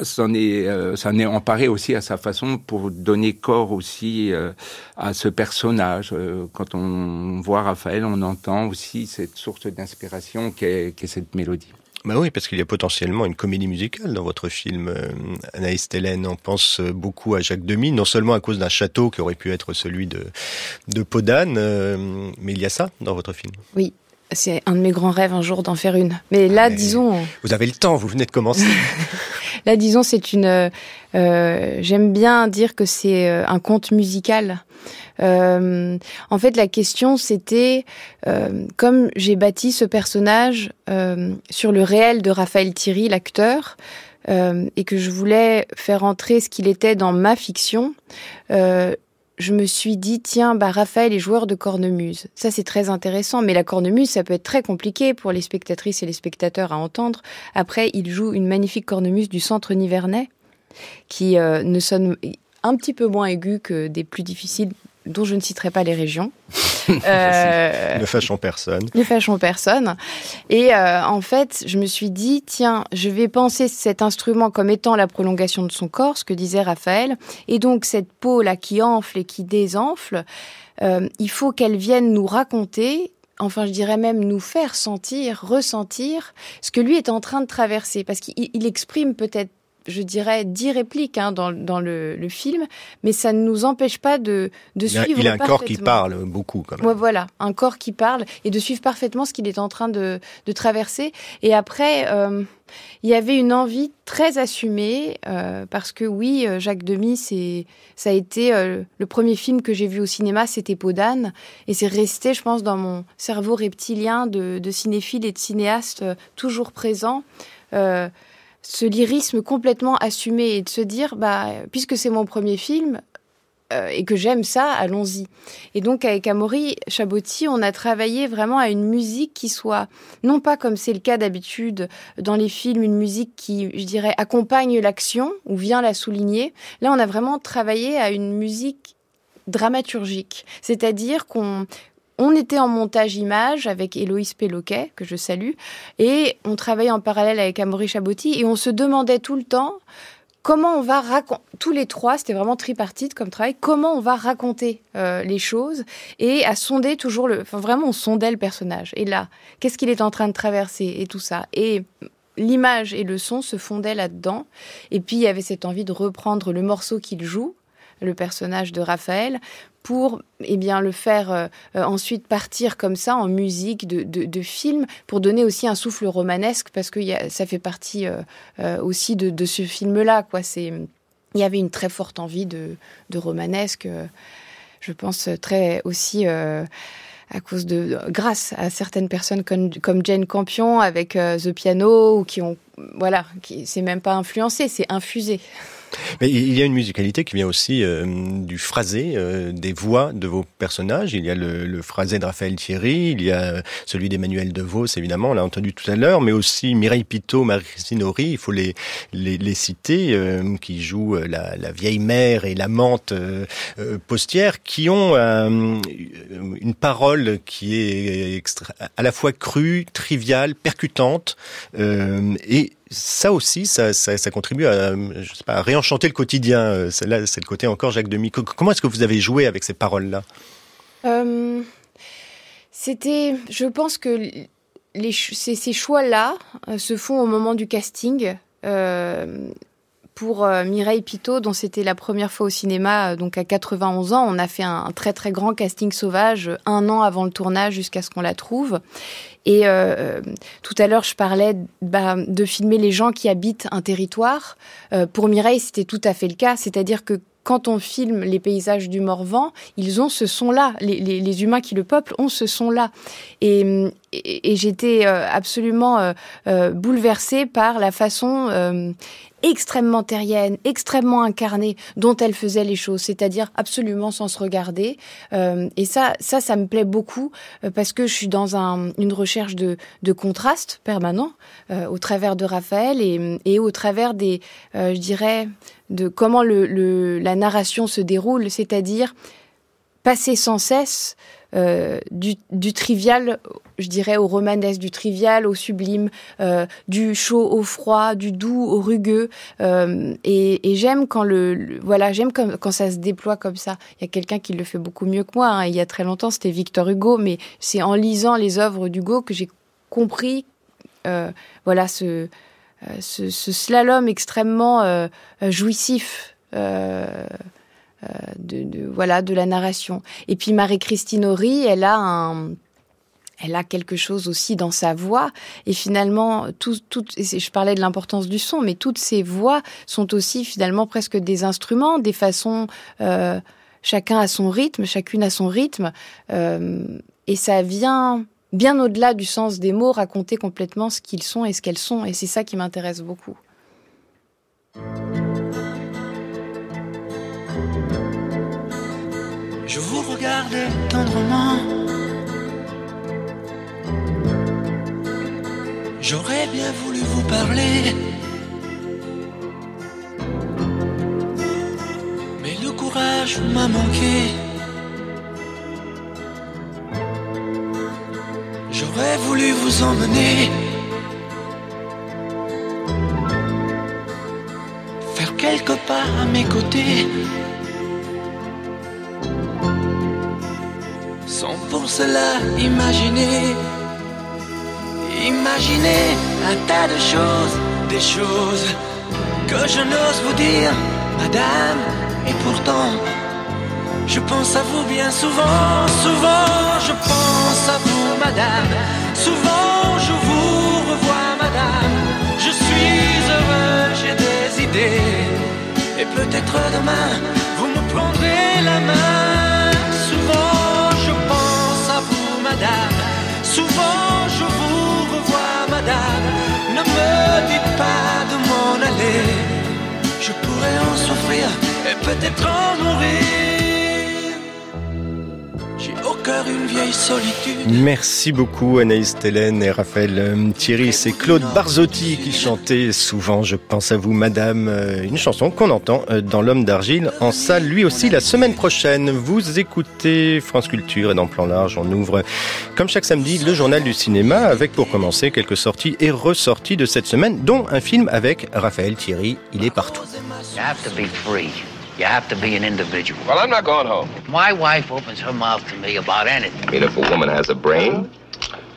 S'en est, s'en est emparé aussi à sa façon pour donner corps aussi à ce personnage. quand on voit Raphaël, on entend aussi cette source d'inspiration qu'est, qu'est cette mélodie. Bah oui, parce qu'il y a potentiellement une comédie musicale dans votre film, euh, Anaïs Télène. On pense euh, beaucoup à Jacques Demy, non seulement à cause d'un château qui aurait pu être celui de, de Podane, euh, mais il y a ça dans votre film. Oui, c'est un de mes grands rêves un jour d'en faire une. Mais là, disons. Vous avez le temps, vous venez de commencer. là, disons, c'est une. Euh, J'aime bien dire que c'est un conte musical. Euh, en fait, la question, c'était, euh, comme j'ai bâti ce personnage euh, sur le réel de Raphaël Thierry, l'acteur, et que je voulais faire entrer ce qu'il était dans ma fiction, je me suis dit, tiens, bah, Raphaël est joueur de cornemuse. Ça, c'est très intéressant. Mais la cornemuse, ça peut être très compliqué pour les spectatrices et les spectateurs à entendre. Après, il joue une magnifique cornemuse du centre nivernais, qui ne sonne un petit peu moins aiguë que des plus difficiles dont je ne citerai pas les régions. euh, ne fâchons personne. Ne fâchons personne. Et euh, en fait, je me suis dit, tiens, je vais penser cet instrument comme étant la prolongation de son corps, ce que disait Raphaël. Et donc, cette peau-là qui enfle et qui désenfle, euh, il faut qu'elle vienne nous raconter enfin je dirais même nous faire sentir, ressentir ce que lui est en train de traverser, parce qu'il exprime peut-être je dirais, dix répliques hein, dans, dans le, le, film, mais ça ne nous empêche pas de, de il a, suivre. Il a un corps qui parle beaucoup, quand même. Ouais, voilà, un corps qui parle et de suivre parfaitement ce qu'il est en train de, de traverser. Et après, euh, il y avait une envie très assumée, euh, parce que oui, euh, Jacques Demy, c'est, ça a été euh, le premier film que j'ai vu au cinéma, c'était Peau d'âne, et c'est resté, je pense, dans mon cerveau reptilien de, de cinéphile et de cinéaste toujours présent. Ce lyrisme complètement assumé et de se dire, bah, puisque c'est mon premier film, euh, et que j'aime ça, allons-y. Et donc avec Amaury Chabotti, on a travaillé vraiment à une musique qui soit, non pas comme c'est le cas d'habitude dans les films, une musique qui, je dirais, accompagne l'action ou vient la souligner. Là, on a vraiment travaillé à une musique dramaturgique, c'est-à-dire qu'on on était en montage image avec Héloïse Péloquet, que je salue, et on travaillait en parallèle avec Amaury Chabotti, et on se demandait tout le temps comment on va raconter, tous les trois, c'était vraiment tripartite comme travail, comment on va raconter euh, les choses, et à sonder toujours le... Enfin, vraiment, on sondait le personnage. Et là, qu'est-ce qu'il est en train de traverser, et tout ça. Et l'image et le son se fondaient là-dedans. Et puis, il y avait cette envie de reprendre le morceau qu'il joue, le personnage de Raphaël, pour eh bien, le faire euh, ensuite partir comme ça en musique de, de, film, pour donner aussi un souffle romanesque, parce que ça fait partie euh, euh, aussi de, ce film-là. Il y avait une très forte envie de, de romanesque, je pense très aussi à cause de, grâce à certaines personnes comme, comme Jane Campion avec The Piano, ou qui ont, voilà, qui c'est même pas influencé, c'est infusé. Mais il y a une musicalité qui vient aussi euh, du phrasé, euh, des voix de vos personnages. Il y a le, le phrasé de Raphaël Thierry, il y a celui d'Emmanuel DeVos, évidemment, on l'a entendu tout à l'heure, mais aussi Mireille Pitot, Marie-Christine Horry, il faut les, les, les citer, euh, qui jouent la, la, vieille mère et l'amante postière, qui ont une parole qui est à la fois crue, triviale, percutante, et ça aussi, ça, ça, contribue à, réenchanter le quotidien. Euh, là, c'est le côté encore Jacques Demy. Comment est-ce que vous avez joué avec ces paroles-là? Euh, C'était, je pense que ces, choix-là euh, se font au moment du casting. Pour euh, Mireille Pitot, dont c'était la première fois au cinéma, euh, donc à 91 ans, on a fait un, très très grand casting sauvage un an avant le tournage jusqu'à ce qu'on la trouve. Et euh, tout à l'heure, je parlais bah, de filmer les gens qui habitent un territoire. pour Mireille, c'était tout à fait le cas, c'est-à-dire que quand on filme les paysages du Morvan, ils ont ce son-là. Les, humains qui le peuplent ont ce son-là. Et, j'étais absolument euh, euh, bouleversée par la façon euh, extrêmement terrienne, extrêmement incarnée dont elle faisait les choses, c'est-à-dire absolument sans se regarder. Euh, et ça, ça, ça me plaît beaucoup euh, parce que je suis dans un, une recherche de, contraste permanent euh, au travers de Raphaël et, au travers des, je dirais, de comment la narration se déroule, c'est-à-dire passer sans cesse euh, du, du, trivial, je dirais, au romanesque, du trivial au sublime, euh, du chaud au froid, du doux au rugueux. Euh, et, j'aime quand le, voilà, j'aime quand, quand, ça se déploie comme ça. Il y a quelqu'un qui le fait beaucoup mieux que moi. Hein. Il y a très longtemps, c'était Victor Hugo, mais c'est en lisant les œuvres d'Hugo que j'ai compris, voilà, ce, ce, slalom extrêmement jouissif. Euh, de, voilà de la narration. Et puis Marie-Christine Horry, elle a un elle a quelque chose aussi dans sa voix. Et finalement tout, tout je parlais de l'importance du son mais toutes ces voix sont aussi finalement presque des instruments des façons euh, chacun a son rythme chacune a son rythme. Euh, et ça vient bien au-delà du sens des mots raconter complètement ce qu'ils sont et ce qu'elles sont. Et c'est ça qui m'intéresse beaucoup Tendrement. J'aurais bien voulu vous parler. Mais le courage m'a manqué. J'aurais voulu vous emmener. Faire quelques pas à mes côtés. Pour cela imaginer, imaginer un tas de choses, des choses que je n'ose vous dire, madame, et pourtant, je pense à vous bien souvent, souvent, je pense à vous, madame, souvent je vous revois, madame, je suis heureux, j'ai des idées, et peut-être demain, vous me prendrez la main, pourrais en souffrir et peut-être en mourir. Au cœur une vieille solitude. Merci beaucoup Anaïs Télène et Raphaël Thierry. C'est Claude Barzotti qui chantait souvent Je pense à vous madame, une chanson qu'on entend dans L'homme d'argile en salle lui aussi la semaine prochaine. Vous écoutez France Culture et dans Plan Large on ouvre comme chaque samedi le journal du cinéma avec pour commencer quelques sorties et ressorties de cette semaine dont un film avec Raphaël Thierry. Il est partout. You have to be an individual. Well, I'm not going home. My wife opens her mouth to me about anything. I mean, if a woman has a brain,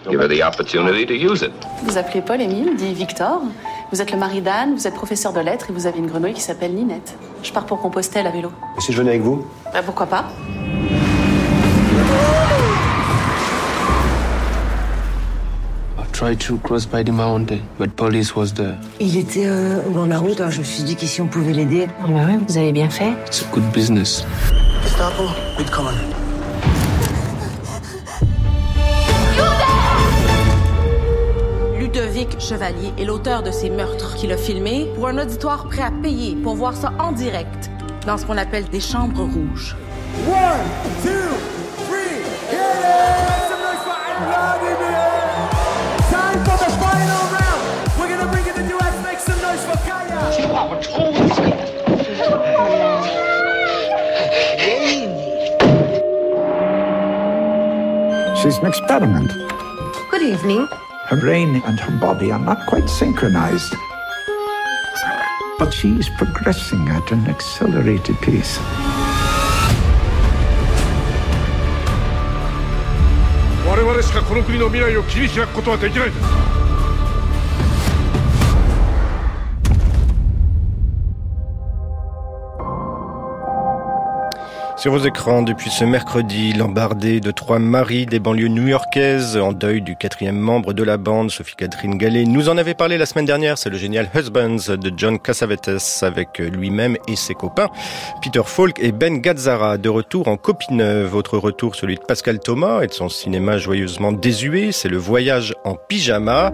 give her the opportunity to use it. Vous appelez Paul Émile, dit Victor. Vous êtes le mari d'Anne, vous êtes professeur de lettres et vous avez une grenouille qui s'appelle Ninette. Je pars pour Compostelle à vélo. Et si je venais avec vous? Bah, Pourquoi pas? tried to cross by the mountain, but police was there. Il était euh, au bord de la route, hein. je me suis dit qu'ici on pouvait l'aider? Ah bah oui, vous avez bien fait. It's a good business. Gestapo, mitkommen. Ludovic Chevalier est l'auteur de ces meurtres qu'il a filmés pour un auditoire prêt à payer pour voir ça en direct dans ce qu'on appelle des chambres rouges. One, two, three, hit it! Kaya! She's an experiment. Good evening. Her brain and her body are not quite synchronized. But she's progressing at an accelerated pace. Sur vos écrans, depuis ce mercredi, l'embardé de trois maris des banlieues new-yorkaises en deuil du quatrième membre de la bande, Sophie-Catherine Gallet, nous en avait parlé la semaine dernière. C'est le génial Husbands de John Cassavetes avec lui-même et ses copains, Peter Falk et Ben Gazzara, de retour en copie neuve. Votre retour, celui de Pascal Thomas et de son cinéma joyeusement désuet, c'est le voyage en pyjama,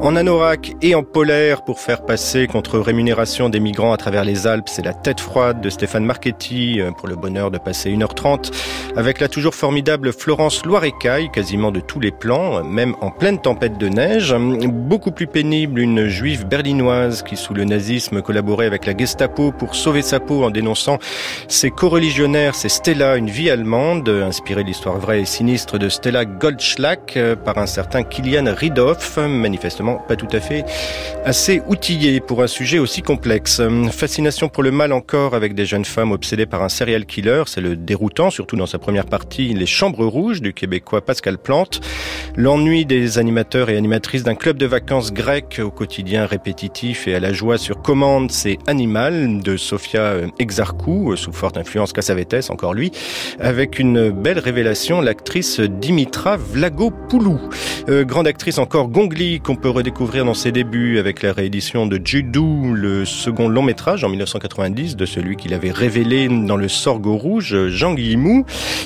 en anorak et en polaire pour faire passer contre rémunération des migrants à travers les Alpes. C'est la tête froide de Stéphane Marchetti pour le bonheur de passer 1h30 avec la toujours formidable Florence Loirecaille, quasiment de tous les plans, même en pleine tempête de neige. Beaucoup plus pénible, une juive berlinoise qui, sous le nazisme, collaborait avec la Gestapo pour sauver sa peau en dénonçant ses co-religionnaires. C'est Stella, une vie allemande, inspirée de l'histoire vraie et sinistre de Stella Goldschlack par un certain Kilian Riedhoff, manifestement pas tout à fait assez outillé pour un sujet aussi complexe. Fascination pour le mal encore avec des jeunes femmes obsédées par un serial killer, c'est le déroutant, surtout dans sa première partie, Les Chambres Rouges du Québécois Pascal Plante. L'ennui des animateurs et animatrices d'un club de vacances grec au quotidien répétitif et à la joie sur commande, c'est Animal de Sofia Exarchou, sous forte influence Cassavetes, encore lui, avec une belle révélation, l'actrice Dimitra Vlagopoulou. Euh, grande actrice encore Gongli qu'on peut redécouvrir dans ses débuts avec la réédition de Judou, le second long métrage en 1990 de celui qu'il avait révélé dans le Sorgho Rouge, Jean Guillemou.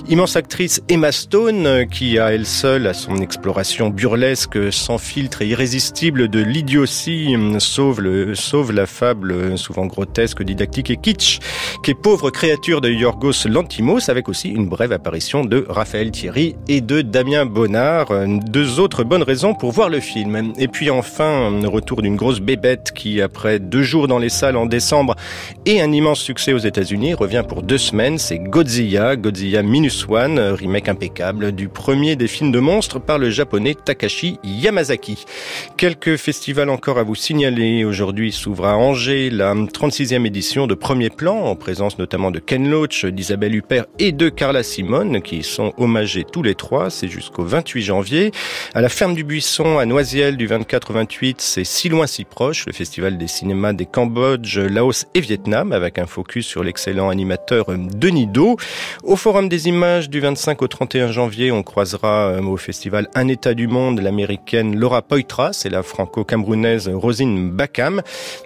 Immense actrice Emma Stone, qui a elle seule, à son exploration burlesque, sans filtre et irrésistible de l'idiotie, sauve, le, sauve la fable souvent grotesque, didactique et kitsch, qui est pauvre créature de Yorgos Lantimos, avec aussi une brève apparition de Raphaël Thierry et de Damien Bonnard. Deux autres bonnes raisons pour voir le film. Et puis enfin, retour d'une grosse bébête qui, après deux jours dans les salles en décembre et un immense succès aux États-Unis, revient pour deux semaines. Godzilla, Godzilla Minus One, remake impeccable du premier des films de monstres par le japonais Takashi Yamazaki. Quelques festivals encore à vous signaler. Aujourd'hui s'ouvre à Angers la 36e édition de Premier Plan, en présence notamment de Ken Loach, d'Isabelle Huppert et de Carla Simone, qui sont hommagés tous les trois. C'est jusqu'au 28 janvier. À la Ferme du Buisson, à Noisiel, du 24 au 28, c'est Si loin, si proche, le festival des cinémas des Cambodge, Laos et Vietnam, avec un focus sur l'excellent animateur Denis Au Forum des images, du 25 au 31 janvier, on croisera au festival Un État du Monde l'américaine Laura Poitras et la franco-camerounaise Rosine Bakam.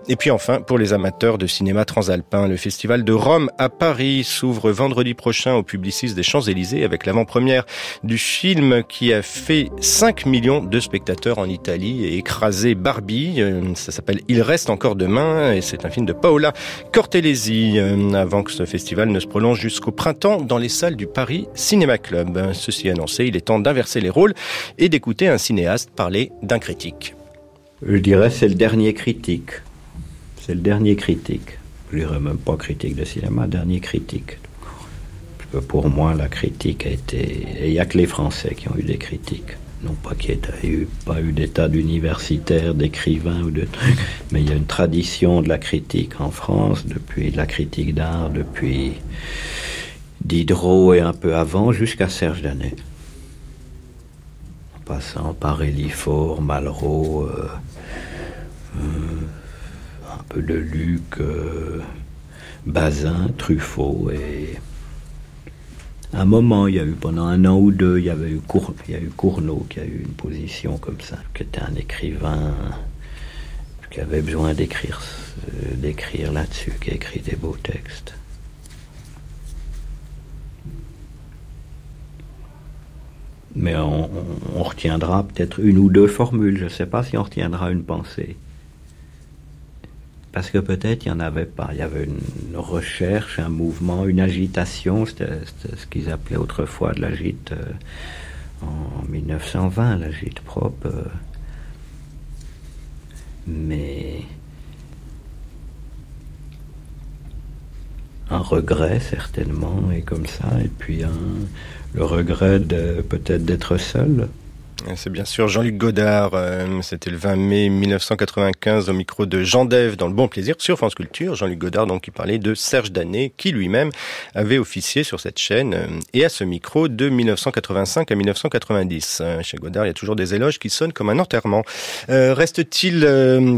Et puis enfin, pour les amateurs de cinéma transalpin, le festival de Rome à Paris s'ouvre vendredi prochain au Publicis des Champs-Élysées avec l'avant-première du film qui a fait 5 millions de spectateurs en Italie et écrasé Barbie. Ça s'appelle Il reste encore demain et c'est un film de Paola Cortellesi avant que ce festival ne se prolonge jusqu'au printemps dans les salles du Paris Cinéma Club. Ceci annoncé, il est temps d'inverser les rôles et d'écouter un cinéaste parler d'un critique. Je dirais c'est le dernier critique. C'est le dernier critique. Je dirais même pas critique de cinéma, dernier critique. Pour moi, la critique a été... Il n'y a que les Français qui ont eu des critiques. Non pas qu'il n'y ait pas eu d'état d'universitaire, d'écrivain ou de mais il y a une tradition de la critique en France, depuis la critique d'art, depuis Diderot et un peu avant, jusqu'à Serge Danet. En passant par Elifort, Malraux, euh, euh, un peu de Luc, euh, Bazin, Truffaut et un moment, il y a eu pendant un an ou deux, il y avait eu, Cour, il y a eu Cournot qui a eu une position comme ça, qui était un écrivain qui avait besoin d'écrire, d'écrire là-dessus, qui a écrit des beaux textes. Mais on, on- on retiendra peut-être une ou deux formules. Je ne sais pas si on retiendra une pensée. Parce que peut-être il n'y en avait pas. Il y avait une recherche, un mouvement, une agitation. C'était ce qu'ils appelaient autrefois de l'agite euh, en 1920, l'agite propre. Mais un regret certainement, et comme ça, et puis le regret peut-être d'être seul. C'est bien sûr Jean-Luc Godard. euh, C'était le 20 mai 1995 au micro de Jean Dève dans Le Bon Plaisir sur France Culture. Jean-Luc Godard, donc, qui parlait de Serge Danet, qui lui-même avait officié sur cette chaîne euh, et à ce micro de 1985 à 1990. Euh, Chez Godard, il y a toujours des éloges qui sonnent comme un enterrement. Euh, Reste-t-il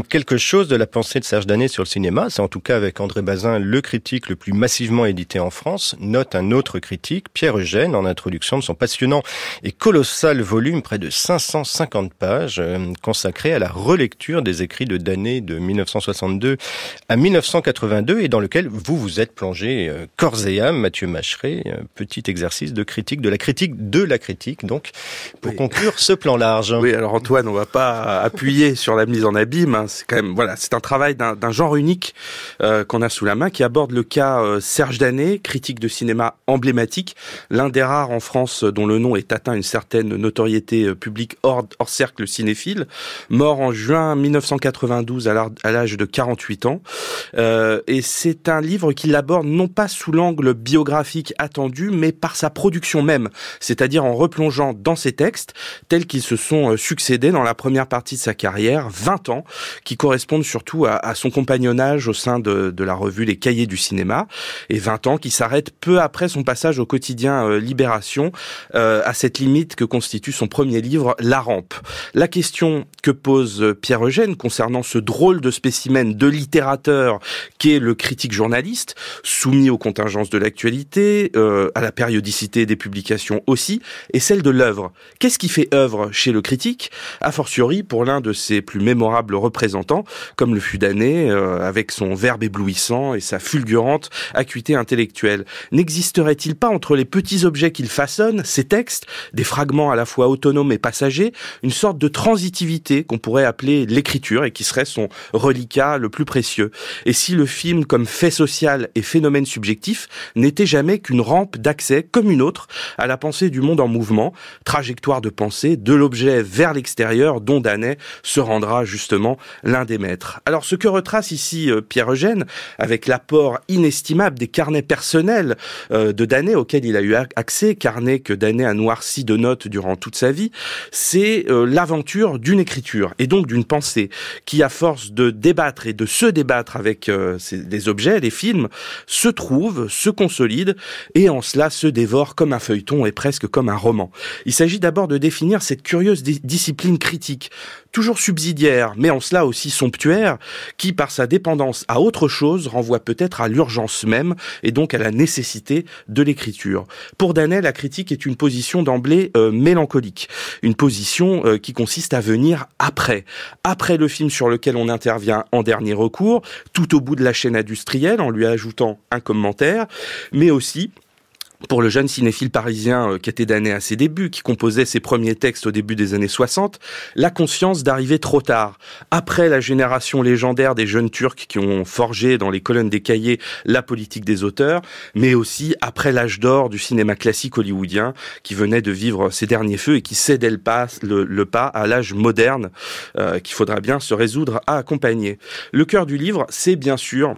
quelque chose de la pensée de Serge Danet sur le cinéma? C'est en tout cas avec André Bazin le critique le plus massivement édité en France. Note un autre critique, Pierre Eugène, en introduction de son passionnant et colossal volume, près de 550 pages, euh, consacré à la relecture des écrits de Danet de 1962 à 1982 et dans lequel vous vous êtes plongé euh, corps et âme, Mathieu Macheret. euh, Petit exercice de critique de la critique de la critique, donc, pour conclure ce plan large. Oui, alors Antoine, on va pas appuyer sur la mise en abîme. hein. C'est quand même, voilà, c'est un travail d'un genre unique euh, qu'on a sous la main, qui aborde le cas euh, Serge Danet, critique de cinéma emblématique, l'un des rares en France dont le nom est atteint une certaine notoriété euh, publique hors, hors cercle cinéphile, mort en juin 1992 à l'âge de 48 ans. Euh, et c'est un livre qui l'aborde non pas sous l'angle biographique attendu, mais par sa production même, c'est-à-dire en replongeant dans ses textes tels qu'ils se sont euh, succédés dans la première partie de sa carrière, 20 ans, qui correspondent surtout à, son compagnonnage au sein de, la revue Les Cahiers du cinéma, et 20 ans qui s'arrêtent peu après son passage au quotidien euh, Libération, à cette limite que constitue son premier livre, La Rampe. La question que pose Pierre Eugène concernant ce drôle de spécimen de littérateur qu'est le critique journaliste, soumis aux contingences de l'actualité, euh, à la périodicité des publications aussi, et celle de l'œuvre. Qu'est-ce qui fait œuvre chez le critique A fortiori pour l'un de ses plus mémorables représentants, comme le fut Danet, euh, avec son verbe éblouissant et sa fulgurante acuité intellectuelle? N'existerait-il pas entre les petits objets qu'il façonne, ces textes, des fragments à la fois autonomes et passagers, une sorte de transitivité qu'on pourrait appeler l'écriture et qui serait son reliquat le plus précieux Et si le film, comme fait social et phénomène subjectif, n'était jamais qu'une rampe d'accès, comme une autre, à la pensée du monde en mouvement, trajectoire de pensée de l'objet vers l'extérieur dont Danet se rendra justement l'un des maîtres. Alors ce que retrace ici euh, Pierre Eugène, avec l'apport inestimable des carnets personnels euh, de Danet auxquels il a eu ac- accès, carnets que Danet a noirci de notes durant toute sa vie, c'est euh, l'aventure d'une écriture et donc d'une pensée qui, à force de débattre et de se débattre avec euh, des objets, les films, se trouve, se consolide et en cela se dévore comme un feuilleton et presque comme un roman. Il s'agit d'abord de définir cette curieuse di- discipline critique, toujours subsidiaire, mais en cela aussi somptuaire, qui, par sa dépendance à autre chose, renvoie peut-être à l'urgence même et donc à la nécessité de l'écriture. Pour Danet, la critique est une position d'emblée euh, mélancolique, une position euh, qui consiste à venir après, après le film sur lequel on intervient en dernier recours, tout au bout de la chaîne industrielle, en lui ajoutant un commentaire, mais aussi pour le jeune cinéphile parisien euh, qui était damné à ses débuts, qui composait ses premiers textes au début des années 60, la conscience d'arriver trop tard, après la génération légendaire des jeunes Turcs qui ont forgé dans les colonnes des cahiers la politique des auteurs, mais aussi après l'âge d'or du cinéma classique hollywoodien qui venait de vivre ses derniers feux et qui cédait le pas, le, le pas à l'âge moderne euh, qu'il faudra bien se résoudre à accompagner. Le cœur du livre, c'est bien sûr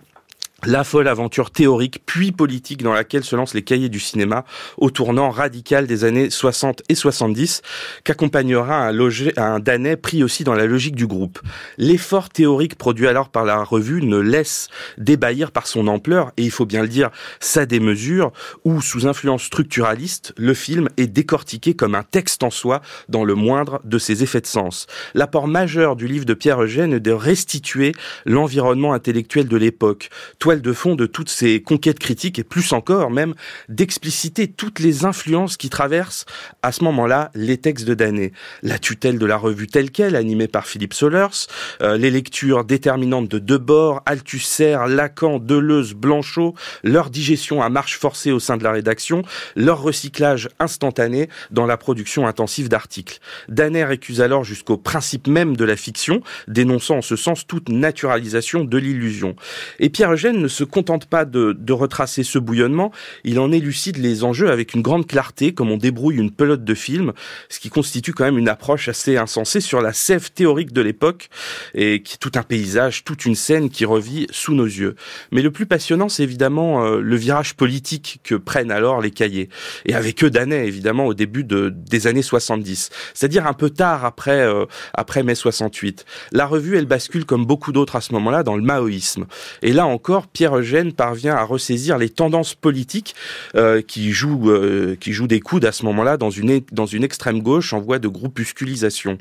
la folle aventure théorique puis politique dans laquelle se lancent les cahiers du cinéma au tournant radical des années 60 et 70 qu'accompagnera un, un Danet pris aussi dans la logique du groupe. L'effort théorique produit alors par la revue ne laisse débahir par son ampleur et il faut bien le dire sa démesure où sous influence structuraliste le film est décortiqué comme un texte en soi dans le moindre de ses effets de sens. L'apport majeur du livre de Pierre Eugène est de restituer l'environnement intellectuel de l'époque toile de fond de toutes ces conquêtes critiques et plus encore même d'expliciter toutes les influences qui traversent à ce moment-là les textes de Danet. La tutelle de la revue telle qu'elle, animée par Philippe Solers, euh, les lectures déterminantes de Debord, Althusser, Lacan, Deleuze, Blanchot, leur digestion à marche forcée au sein de la rédaction, leur recyclage instantané dans la production intensive d'articles. Danet récuse alors jusqu'au principe même de la fiction, dénonçant en ce sens toute naturalisation de l'illusion. Et Pierre Eugène ne se contente pas de, retracer ce bouillonnement, il en élucide les enjeux avec une grande clarté, comme on débrouille une pelote de film, ce qui constitue quand même une approche assez insensée sur la sève théorique de l'époque, et qui est tout un paysage, toute une scène qui revit sous nos yeux. Mais le plus passionnant, c'est évidemment euh, le virage politique que prennent alors les cahiers. Et avec eux d'années, évidemment, au début de, des années 70. C'est-à-dire un peu tard après, euh, après mai 68. La revue, elle bascule comme beaucoup d'autres à ce moment-là dans le maoïsme. Et là encore, Pierre Eugène parvient à ressaisir les tendances politiques euh, qui jouent euh, qui des coudes à ce moment-là dans une dans une extrême gauche en voie de groupusculisation.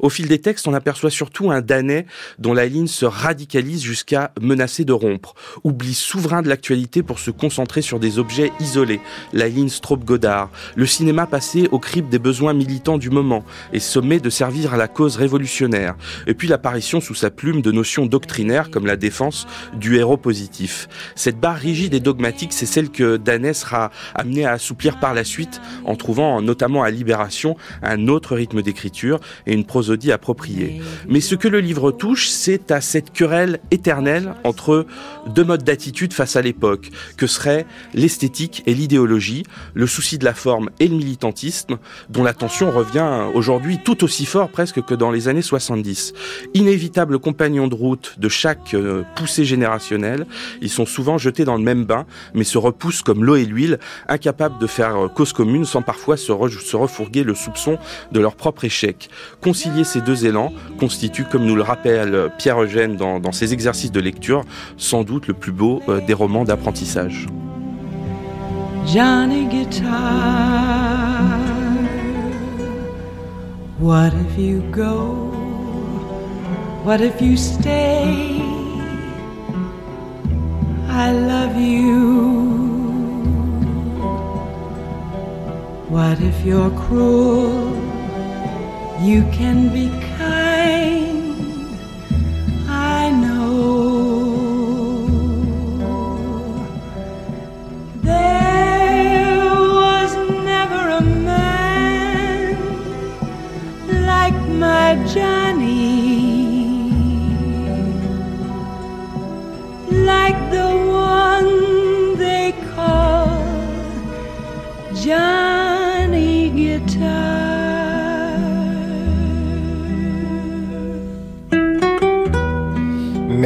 Au fil des textes, on aperçoit surtout un Danet dont la ligne se radicalise jusqu'à menacer de rompre. Oubli souverain de l'actualité pour se concentrer sur des objets isolés. La ligne Straub-Godard. Le cinéma passé au crible des besoins militants du moment et sommet de servir à la cause révolutionnaire. Et puis l'apparition sous sa plume de notions doctrinaires comme la défense du héros positif. Cette barre rigide et dogmatique, c'est celle que Danet sera amené à assouplir par la suite en trouvant notamment à Libération un autre rythme d'écriture et une prosodie appropriée. Mais ce que le livre touche, c'est à cette querelle éternelle entre deux modes d'attitude face à l'époque, que seraient l'esthétique et l'idéologie, le souci de la forme et le militantisme, dont la tension revient aujourd'hui tout aussi fort presque que dans les années 70. Inévitables compagnons de route de chaque euh, poussée générationnelle, ils sont souvent jetés dans le même bain, mais se repoussent comme l'eau et l'huile, incapables de faire euh, cause commune sans parfois se, re se refourguer le soupçon de leur propre échec. Concilier ces deux élans constitue, comme nous le rappelle Pierre Eugène dans, dans ses exercices de lecture, sans doute le plus beau euh, des romans d'apprentissage. Johnny Guitar. What if you go? What if you stay? I love you. What if you're cruel? You can be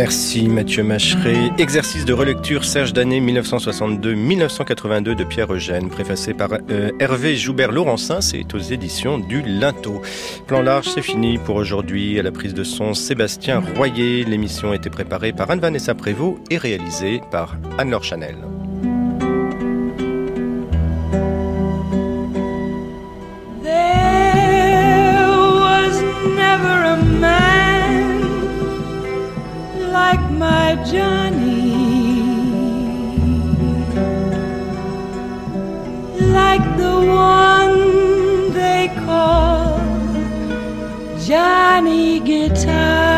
Merci Mathieu Macheret. Exercice de relecture Serge d'année 1962-1982 de Pierre Eugène, préfacé par euh, Hervé Joubert-Laurencin, c'est aux éditions du Linteau. Plan large, c'est fini pour aujourd'hui. À la prise de son, Sébastien Royer. L'émission a été préparée par Anne-Vanessa Prévost et réalisée par Anne-Laure Chanel. Like my Johnny, like the one they call Johnny Guitar.